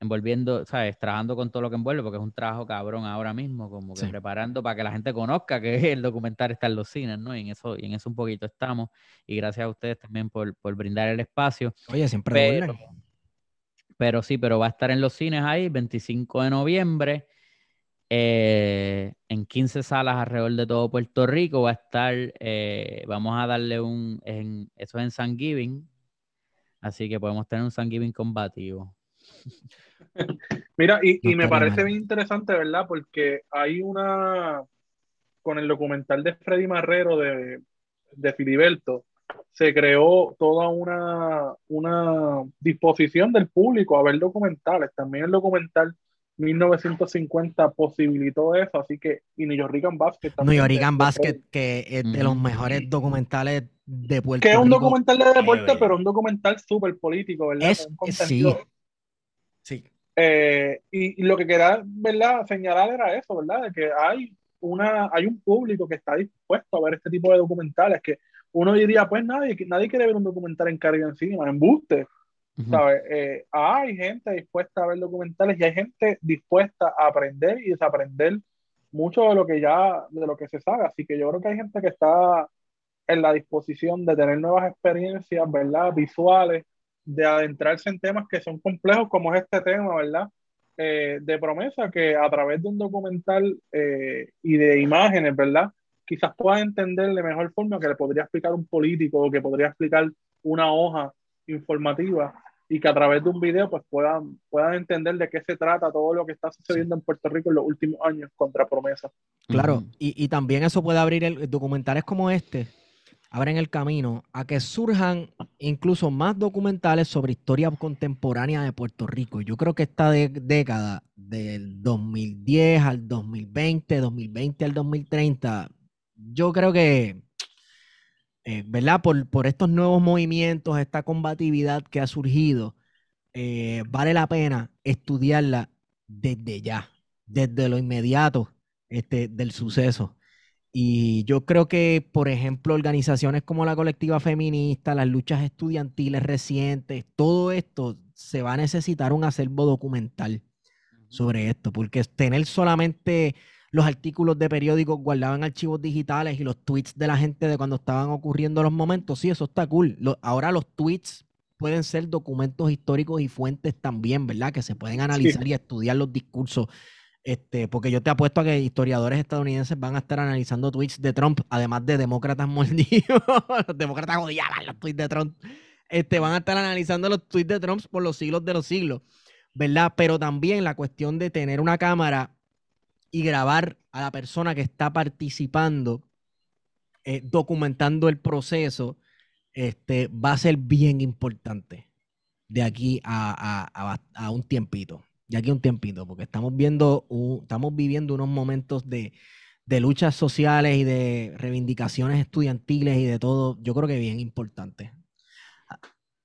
C: envolviendo, ¿sabes? Trabajando con todo lo que envuelve, porque es un trabajo cabrón ahora mismo, como que preparando para que la gente conozca que <laughs> el documental está en los cines, ¿no? Y en eso, y en eso un poquito estamos. Y gracias a ustedes también por, brindar el espacio.
D: Oye, siempre
C: pero, pero sí, pero va a estar en los cines ahí, 25 de noviembre. Eh, en 15 salas alrededor de todo Puerto Rico va a estar, eh, vamos a darle un, en, eso es en San Giving, así que podemos tener un San Giving combativo. <laughs>
A: Mira, y, me parece bien interesante, ¿verdad? Porque hay una, con el documental de Freddy Marrero de, de Filiberto, se creó toda una, una disposición del público a ver documentales. También el documental 1950 posibilitó eso, así que, y New York Basket
D: también. New York Basket, que es de los mejores documentales de Puerto
A: Que es un documental de deporte, pero un documental súper político, ¿verdad?
D: Es, sí. Sí.
A: Eh, y, lo que quería, ¿verdad? Señalar era eso, ¿verdad? De que hay, una, hay un público que está dispuesto a ver este tipo de documentales, que uno diría, pues nadie, nadie quiere ver un documental en Caribe encima, en buste ¿sabes? Eh, hay gente dispuesta a ver documentales y hay gente dispuesta a aprender y desaprender mucho de lo que ya, de lo que se sabe. Así que yo creo que hay gente que está en la disposición de tener nuevas experiencias, ¿verdad? Visuales, de adentrarse en temas que son complejos como es este tema, ¿verdad? Eh, de promesa que a través de un documental eh, y de imágenes, ¿verdad? Quizás pueda entender de mejor forma que le podría explicar un político o que podría explicar una hoja informativa y que a través de un video pues puedan, puedan entender de qué se trata todo lo que está sucediendo en Puerto Rico en los últimos años contra promesa.
D: Claro, y, y, también eso puede abrir el, documentales como este, abren el camino a que surjan incluso más documentales sobre historia contemporánea de Puerto Rico. Yo creo que esta década del 2010 al 2020, 2020 al 2030, yo creo que eh, ¿verdad? Por, por, estos nuevos movimientos, esta combatividad que ha surgido, eh, vale la pena estudiarla desde ya, desde lo inmediato este, del suceso. Y yo creo que, por ejemplo, organizaciones como la colectiva feminista, las luchas estudiantiles recientes, todo esto se va a necesitar un acervo documental sobre esto, porque tener solamente los artículos de periódicos guardaban archivos digitales y los tweets de la gente de cuando estaban ocurriendo los momentos. Sí, eso está cool. ahora los tweets pueden ser documentos históricos y fuentes también, ¿verdad? Que se pueden analizar y estudiar los discursos. Este, porque yo te apuesto a que historiadores estadounidenses van a estar analizando tweets de Trump, además de demócratas <laughs> mordidos. los demócratas odiaban los tweets de Trump. Este, van a estar analizando los tweets de Trump por los siglos de los siglos, ¿verdad? Pero también la cuestión de tener una cámara y grabar a la persona que está participando, eh, documentando el proceso, este, va a ser bien importante de aquí a, un tiempito. De aquí a un tiempito, porque estamos viendo, estamos viviendo unos momentos de, luchas sociales y de reivindicaciones estudiantiles y de todo, yo creo que bien importante.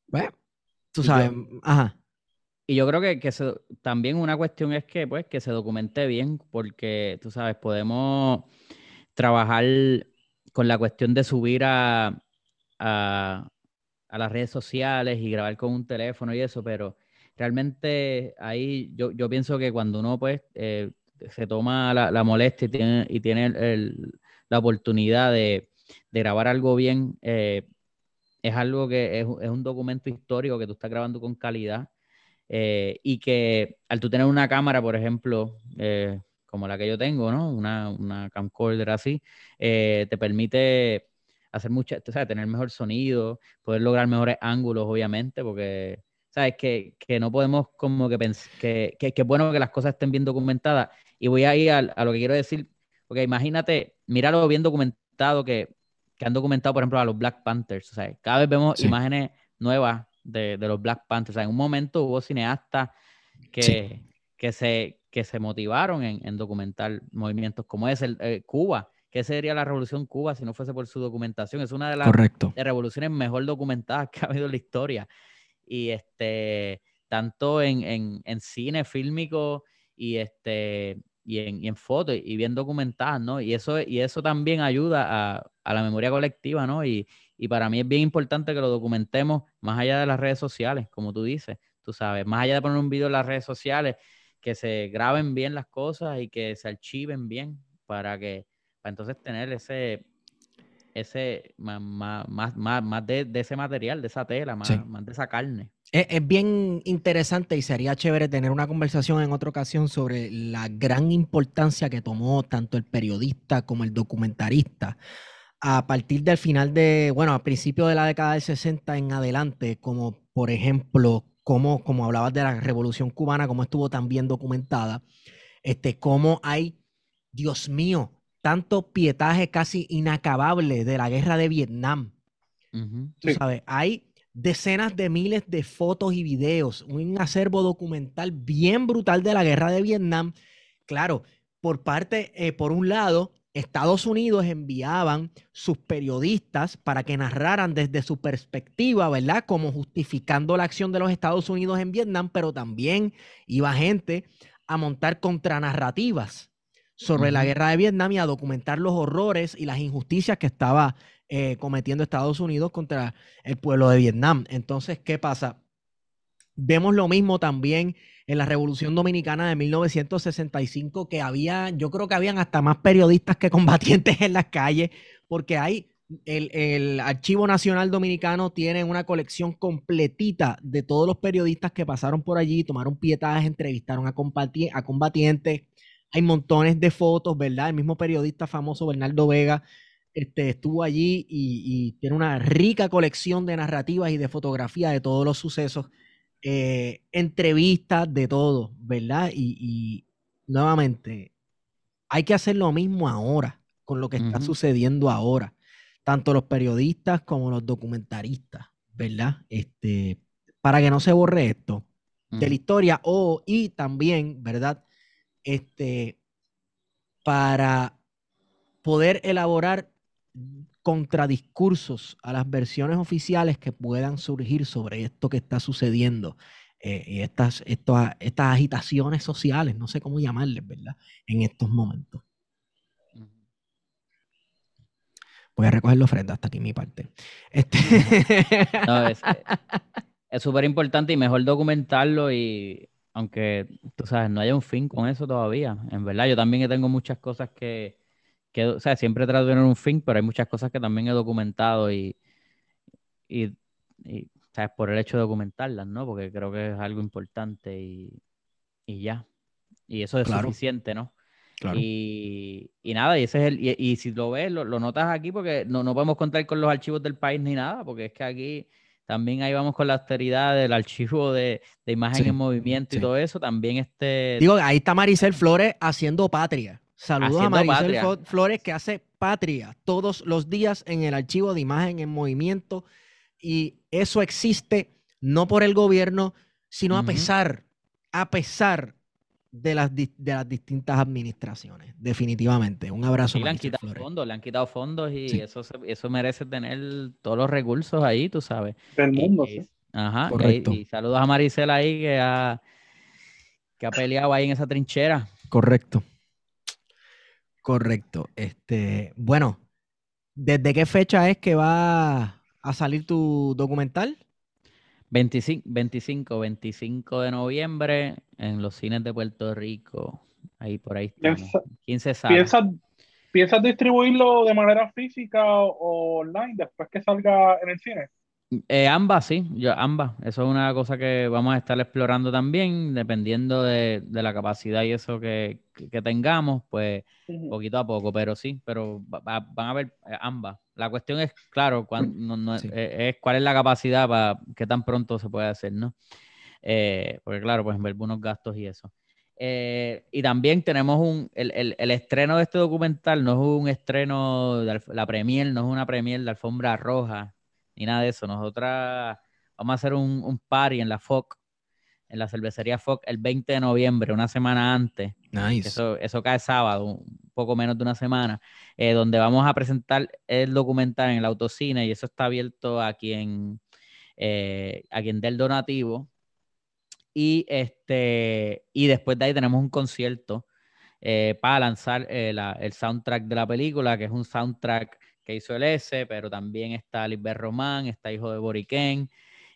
D: Bueno, tú sabes, ajá.
C: Y yo creo que, que también una cuestión es que, pues, que se documente bien, porque, tú sabes, podemos trabajar con la cuestión de subir a, a, las redes sociales y grabar con un teléfono y eso, pero realmente ahí yo, yo pienso que cuando uno, pues, eh, se toma la, molestia y tiene, y tiene la oportunidad de, grabar algo bien, eh, es algo que es, es un documento histórico que tú estás grabando con calidad eh, y que al tú tener una cámara, por ejemplo, eh, como la que yo tengo, ¿no? Una, una camcorder así, te permite hacer mucha, o sea, tener mejor sonido, poder lograr mejores ángulos, obviamente, porque, ¿sabes? Que, que no podemos como que pensar, que, que, es bueno que las cosas estén bien documentadas. Y voy a ir a, a lo que quiero decir, porque imagínate, míralo bien documentado que, que han documentado, por ejemplo, a los Black Panthers, o sea, cada vez vemos imágenes nuevas de, los Black Panthers. en un momento hubo cineastas que, que, se, que se motivaron en, documentar movimientos como ese, eh, Cuba. ¿Qué sería la revolución Cuba si no fuese por su documentación? Es una de las revoluciones mejor documentadas <laughs> que ha habido en la historia. Y este, tanto en, cine fílmico y este y en, en fotos y bien documentadas, ¿no? Y eso, y eso también ayuda a, a la memoria colectiva, ¿no? Y, y para mí es bien importante que lo documentemos más allá de las redes sociales, como tú dices, tú sabes, más allá de poner un video en las redes sociales, que se graben bien las cosas y que se archiven bien para que, para entonces tener ese, ese, más, más, más, más de, de, ese material, de esa tela, más, sí. más de esa carne.
D: Es, es, bien interesante y sería chévere tener una conversación en otra ocasión sobre la gran importancia que tomó tanto el periodista como el documentarista a partir del final de, bueno, a principios de la década del 60 en adelante, como por ejemplo, como, como hablabas de la revolución cubana, como estuvo tan bien documentada, este, cómo hay, Dios mío, tanto pietaje casi inacabable de la guerra de Vietnam. Uh -huh. Tú sí. sabes, hay decenas de miles de fotos y videos, un acervo documental bien brutal de la guerra de Vietnam. Claro, por parte, eh, por un lado, Estados Unidos enviaban sus periodistas para que narraran desde su perspectiva, ¿verdad? Como justificando la acción de los Estados Unidos en Vietnam, pero también iba gente a montar contranarrativas sobre uh -huh. la guerra de Vietnam y a documentar los horrores y las injusticias que estaba eh, cometiendo Estados Unidos contra el pueblo de Vietnam. Entonces, ¿qué pasa? Vemos lo mismo también en la Revolución Dominicana de 1965, que había, yo creo que habían hasta más periodistas que combatientes en las calles, porque hay, el, el Archivo Nacional Dominicano tiene una colección completita de todos los periodistas que pasaron por allí, tomaron pietajes, entrevistaron a, combati a combatientes, hay montones de fotos, ¿verdad? El mismo periodista famoso Bernardo Vega este, estuvo allí y, y, tiene una rica colección de narrativas y de fotografía de todos los sucesos, eh, entrevistas de todo, ¿verdad? Y, y, nuevamente, hay que hacer lo mismo ahora con lo que está uh -huh. sucediendo ahora, tanto los periodistas como los documentaristas, ¿verdad? Este, para que no se borre esto uh -huh. de la historia o y también, ¿verdad? Este, para poder elaborar contradiscursos a las versiones oficiales que puedan surgir sobre esto que está sucediendo eh, y estas, estas agitaciones sociales, no sé cómo llamarles, ¿verdad? En estos momentos. Voy a recoger la ofrenda hasta aquí mi parte. Este...
C: No, es súper importante y mejor documentarlo y aunque tú sabes, no haya un fin con eso todavía. En verdad, yo también tengo muchas cosas que, que, o sea, siempre trato de tener un fin, pero hay muchas cosas que también he documentado y, y, y ¿sabes? Por el hecho de documentarlas, ¿no? Porque creo que es algo importante y, y ya. Y eso es claro. suficiente, ¿no?
D: Claro.
C: Y, y, nada, y ese es el, y, y si lo ves, lo, lo, notas aquí porque no, no podemos contar con los archivos del país ni nada, porque es que aquí también ahí vamos con la austeridad del archivo de, de imagen sí, en movimiento sí. y todo eso. También este.
D: Digo, ahí está Maricel Flores haciendo patria. Saludos a Maricel patria. Flores que hace patria todos los días en el archivo de imagen en movimiento. Y eso existe no por el gobierno, sino uh -huh. a pesar, a pesar de las, de las distintas administraciones, definitivamente. Un abrazo.
C: Sí, le han quitado fondos, le han quitado fondos y sí. eso, eso merece tener todos los recursos ahí, tú sabes.
A: Del mundo,
C: y, sí. Ajá, Correcto. Y, y, saludos a Maricela ahí que ha, que ha peleado ahí en esa trinchera.
D: Correcto. Correcto. Este, bueno, ¿desde qué fecha es que va a salir tu documental?
C: 25, 25, 25 de noviembre en los cines de Puerto Rico. Ahí por ahí estamos. 15
A: ¿Piensas, ¿Piensas distribuirlo de manera física o online después que salga en el cine?
C: Eh, ambas, sí, yo, ambas. Eso es una cosa que vamos a estar explorando también, dependiendo de, de la capacidad y eso que, que tengamos, pues uh -huh. poquito a poco, pero sí, pero va, van a ver eh, ambas. La cuestión es, claro, cuán, no, no, sí. Eh, es, cuál es la capacidad para qué tan pronto se puede hacer, ¿no? Eh, porque claro, pues ver unos gastos y eso. Eh, y también tenemos un, el, el, el, estreno de este documental no es un estreno, de la premier, no es una premier de alfombra roja, ni nada de eso. Nosotras vamos a hacer un, un party en la FOC, en la cervecería FOC, el 20 de noviembre, una semana antes.
D: Nice.
C: Eso, eso cae sábado, un poco menos de una semana, eh, donde vamos a presentar el documental en el autocine y eso está abierto a quien, eh, a quien dé el donativo. Y, este, y después de ahí tenemos un concierto eh, para lanzar la- el soundtrack de la película, que es un soundtrack que hizo el S, pero también está Lisbeth Román, está Hijo de Boriquén,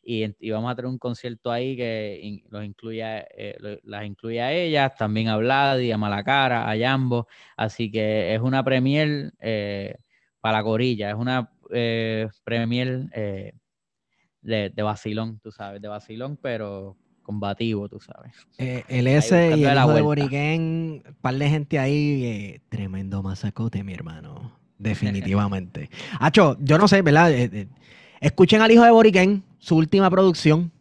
C: y, vamos a tener un concierto ahí que in- los incluye, a- eh, lo- las incluye a ellas, también a Vladi, a Malacara, a Jambo, así que es una premier eh, para la corilla, es una eh, premier eh, de, de vacilón, tú sabes, de vacilón, pero combativo, tú sabes.
D: Eh, <laughs> el S y el
C: la
D: hijo de. Boriquén, par de gente ahí, eh, tremendo masacote, mi hermano. <laughs> Definitivamente. Hacho, yo no sé, ¿verdad? Eh, escuchen al hijo de Boriquén, su última producción.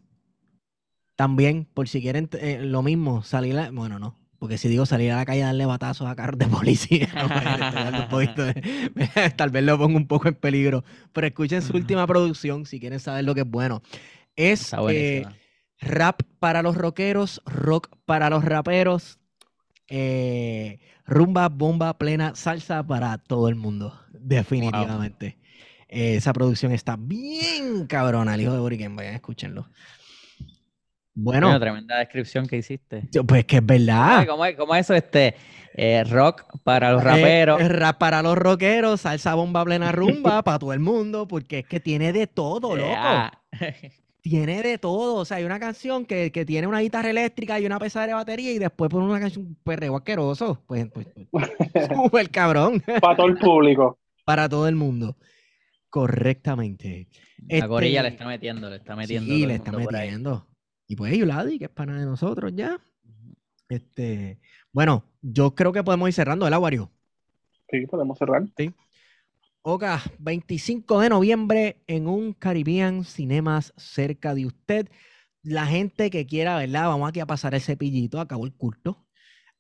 D: También, por si quieren eh, lo mismo, salir a, bueno, no, porque si digo salir a la calle a darle batazos a carros de policía, <laughs> no, pues, de- <laughs> tal vez lo pongo un poco en peligro. Pero escuchen su última producción si quieren saber lo que es bueno. Es eh. Rap para los rockeros, rock para los raperos, eh, rumba, bomba, plena, salsa para todo el mundo, definitivamente. Eh, esa producción está bien cabrona, el hijo de Boriken, vayan, escúchenlo. Bueno,
C: Bueno, tremenda descripción que hiciste.
D: yo- pues que es verdad.
C: ¿Cómo es, cómo es eso? Este, eh, rock para los
D: Eh,
C: raperos.
D: eh, rap para los rockeros, salsa, bomba, plena, rumba <laughs> para todo el mundo, porque es que tiene de todo, loco. <laughs> tiene de todo. O sea, hay una canción que, que tiene una guitarra eléctrica y una pesada de batería y después pone una canción perreo asqueroso. Pues, pues, <laughs> súper cabrón
A: Para todo el público.
D: para todo el mundo. Correctamente.
C: La gorilla le
D: Este,
C: está metiendo, le está metiendo.
D: Sí, le está metiendo. Y pues Yuladi, que es pana de nosotros ya. Este, bueno, yo creo que podemos ir cerrando el aguario.
A: Sí, podemos cerrar.
D: Oga, 25 de noviembre en un Caribbean Cinemas cerca de usted. La gente que quiera, ¿verdad? Vamos aquí a pasar el cepillito, acabó el culto.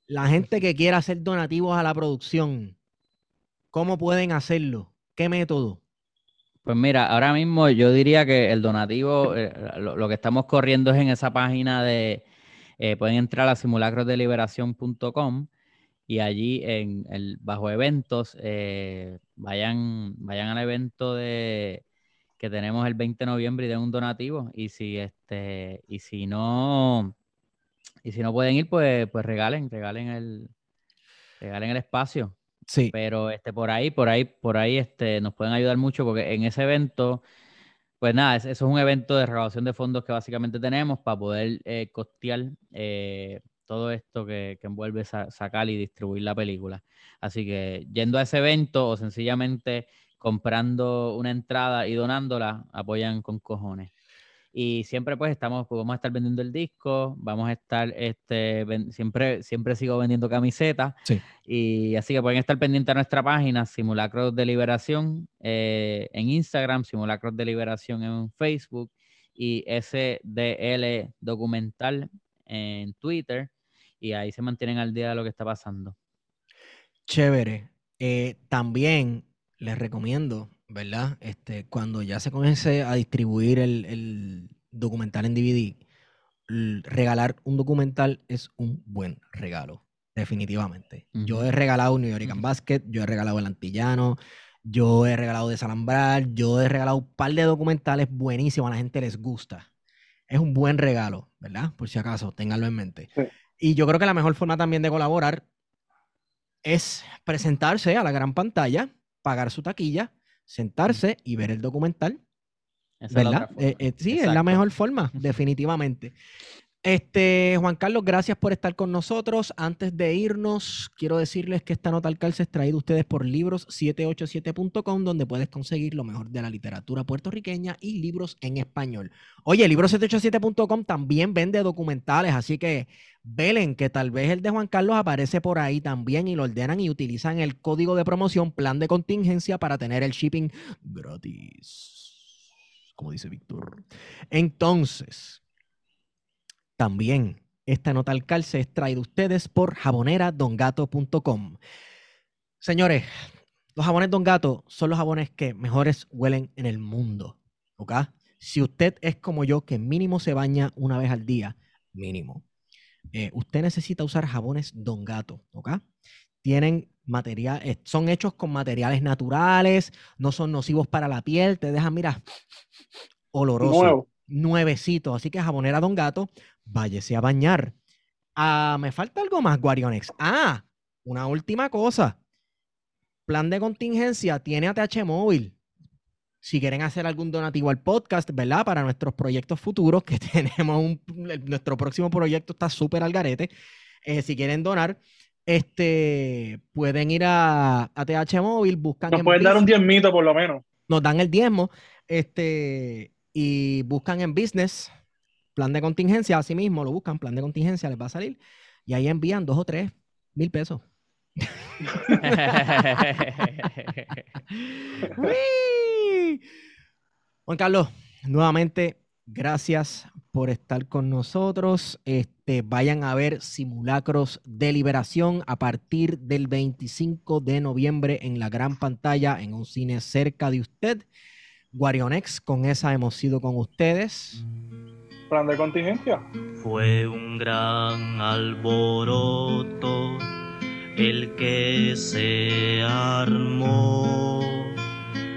D: La gente que quiera hacer donativos a la producción, ¿cómo pueden hacerlo? ¿Qué método?
C: Pues mira, ahora mismo yo diría que el donativo, <laughs> eh, lo, lo que estamos corriendo es en esa página de, eh, pueden entrar a simulacrosdeliberación.com y allí en el bajo eventos, eh, vayan, vayan al evento de que tenemos el 20 de noviembre y den un donativo. Y si este, y si no, y si no pueden ir, pues, pues regalen, regalen el, regalen el espacio
D: Sí,
C: pero este por ahí por ahí por ahí este nos pueden ayudar mucho porque en ese evento pues nada es- eso es un evento de recaudación de fondos que básicamente tenemos para poder eh, costear eh, todo esto que, que envuelve sa- sacar y distribuir la película. Así que yendo a ese evento o sencillamente comprando una entrada y donándola apoyan con cojones y siempre pues estamos, pues vamos a estar vendiendo el disco, vamos a estar, este, ven- siempre, siempre sigo vendiendo camisetas.
D: Sí.
C: Y así que pueden estar pendientes a nuestra página, Simulacros de Liberación, eh, en Instagram, Simulacros de Liberación en Facebook y SDL Documental en Twitter. Y ahí se mantienen al día de lo que está pasando.
D: chévere. Eh, también les recomiendo, ¿verdad? Este, cuando ya se comience a distribuir el, el documental en DVD, regalar un documental es un buen regalo, definitivamente. Yo he regalado New York
C: Ujú.
D: Basket, yo he regalado El Antillano, yo he regalado Desalambrar, yo he regalado un par de documentales buenísimos, a la gente les gusta. Es un buen regalo, ¿verdad? Por si acaso, ténganlo en mente.
A: Sí.
D: Y yo creo que la mejor forma también de colaborar es presentarse a la gran pantalla, pagar su taquilla, sentarse y ver el documental,
C: Esa es la
D: ¿verdad? Eh, eh, sí, es la mejor forma, definitivamente. <laughs> Este, Juan Carlos, gracias por estar con nosotros. Antes de irnos, quiero decirles que esta nota al calce es traída ustedes por libros787.com, donde puedes conseguir lo mejor de la literatura puertorriqueña y libros en español. Oye, libros787.com también vende documentales, así que velen que tal vez el de Juan Carlos aparece por ahí también y lo ordenan y utilizan el código de promoción plan de contingencia para tener el shipping gratis, como dice Víctor. Entonces, también esta nota al calce es traída a ustedes por jaboneradongato.com. Señores, los jabones Don Gato son los jabones que mejores huelen en el mundo. ¿Ok? Si usted es como yo, que mínimo se baña una vez al día, mínimo, eh, usted necesita usar jabones Don Gato. ¿Ok? Tienen material, eh, son hechos con materiales naturales, no son nocivos para la piel, te dejan, mira, <sniffs> oloroso
A: Nuevo.
D: nuevecito. Así que jabonera Don Gato, váyese a bañar. Ah, me falta algo más, Guarionex. Ah, una última cosa. Plan de contingencia tiene ATH móvil. Si quieren hacer algún donativo al podcast, ¿verdad? Para nuestros proyectos futuros, que <laughs> tenemos un, nuestro próximo proyecto está súper al garete. Eh, si quieren donar, este, pueden ir a, a TH Móvil, buscan.
A: Nos
D: en
A: pueden dar un diezmito por lo menos.
D: nos dan el diezmo, este, y buscan en business, plan de contingencia, así mismo lo buscan, plan de contingencia, les va a salir, y ahí envían dos o tres mil pesos. <laughs> Juan Carlos, nuevamente, gracias por estar con nosotros. Este, vayan a ver Simulacros de Liberación a partir del 25 de noviembre en la gran pantalla en un cine cerca de usted. Guarionex, con esa hemos sido con ustedes.
A: Plan de contingencia.
E: Fue un gran alboroto el que se armó,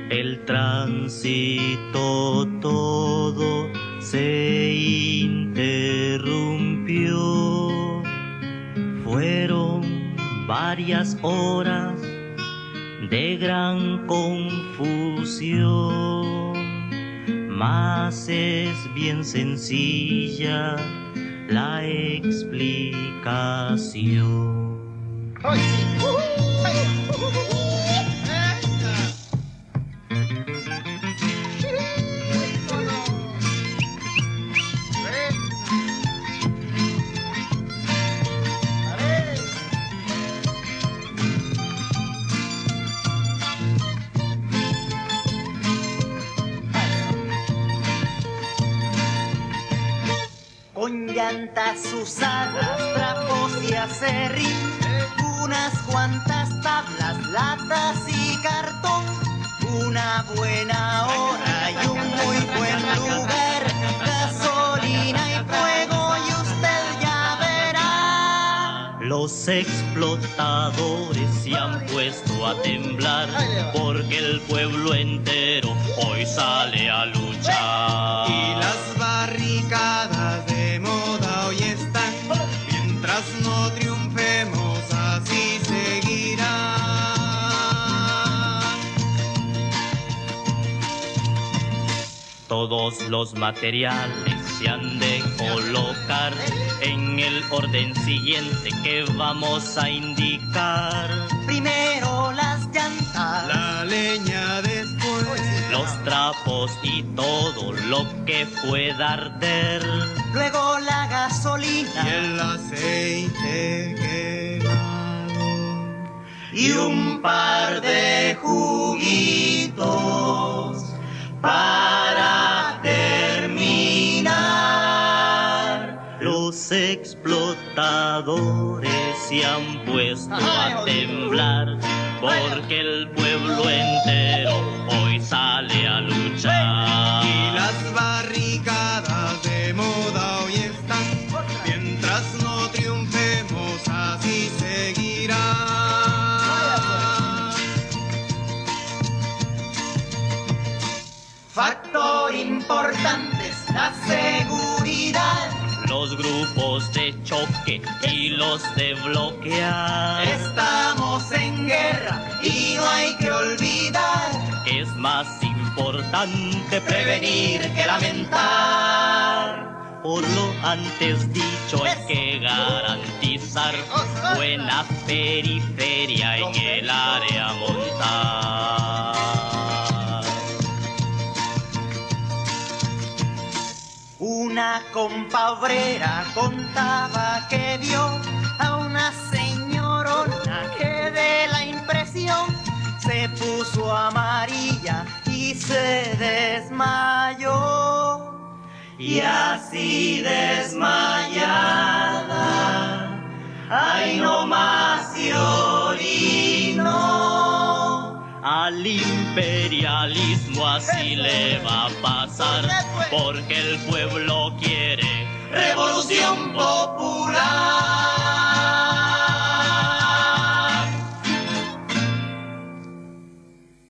E: el tránsito todo se interrumpió. Fueron varias horas de gran confusión, mas es bien sencilla la explicación.
F: con llantas usadas, trapos y acerrín, unas cuantas tablas, latas y cartón, una buena hora y un muy buen lugar, gasolina y fuego y usted ya verá.
E: Los explotadores se han puesto a temblar porque el pueblo entero hoy sale a luchar.
G: Y las barricadas
E: Todos los materiales se han de colocar en el orden siguiente que vamos a indicar.
F: Primero las llantas,
G: La leña después,
E: Los trapos y todo lo que pueda arder.
F: luego la
G: y
F: gasolina
G: el aceite quemado.
F: y un par de juguitos para terminar.
E: Los explotadores se han puesto a temblar porque el pueblo entero hoy sale a luchar.
G: Y las barricadas de moda
F: Factor importante es la seguridad.
E: Los grupos de choque y los de bloquear.
F: Estamos en guerra y no hay que olvidar
E: Es más importante
F: prevenir que lamentar.
E: Por lo antes dicho hay que garantizar buena periferia en el área montar.
F: Una compa obrera contaba que vio a una señorona que de la impresión se puso amarilla y se desmayó. Y así desmayada, ay no más.
E: Al imperialismo así le va a pasar porque el pueblo quiere
F: Revolución popular.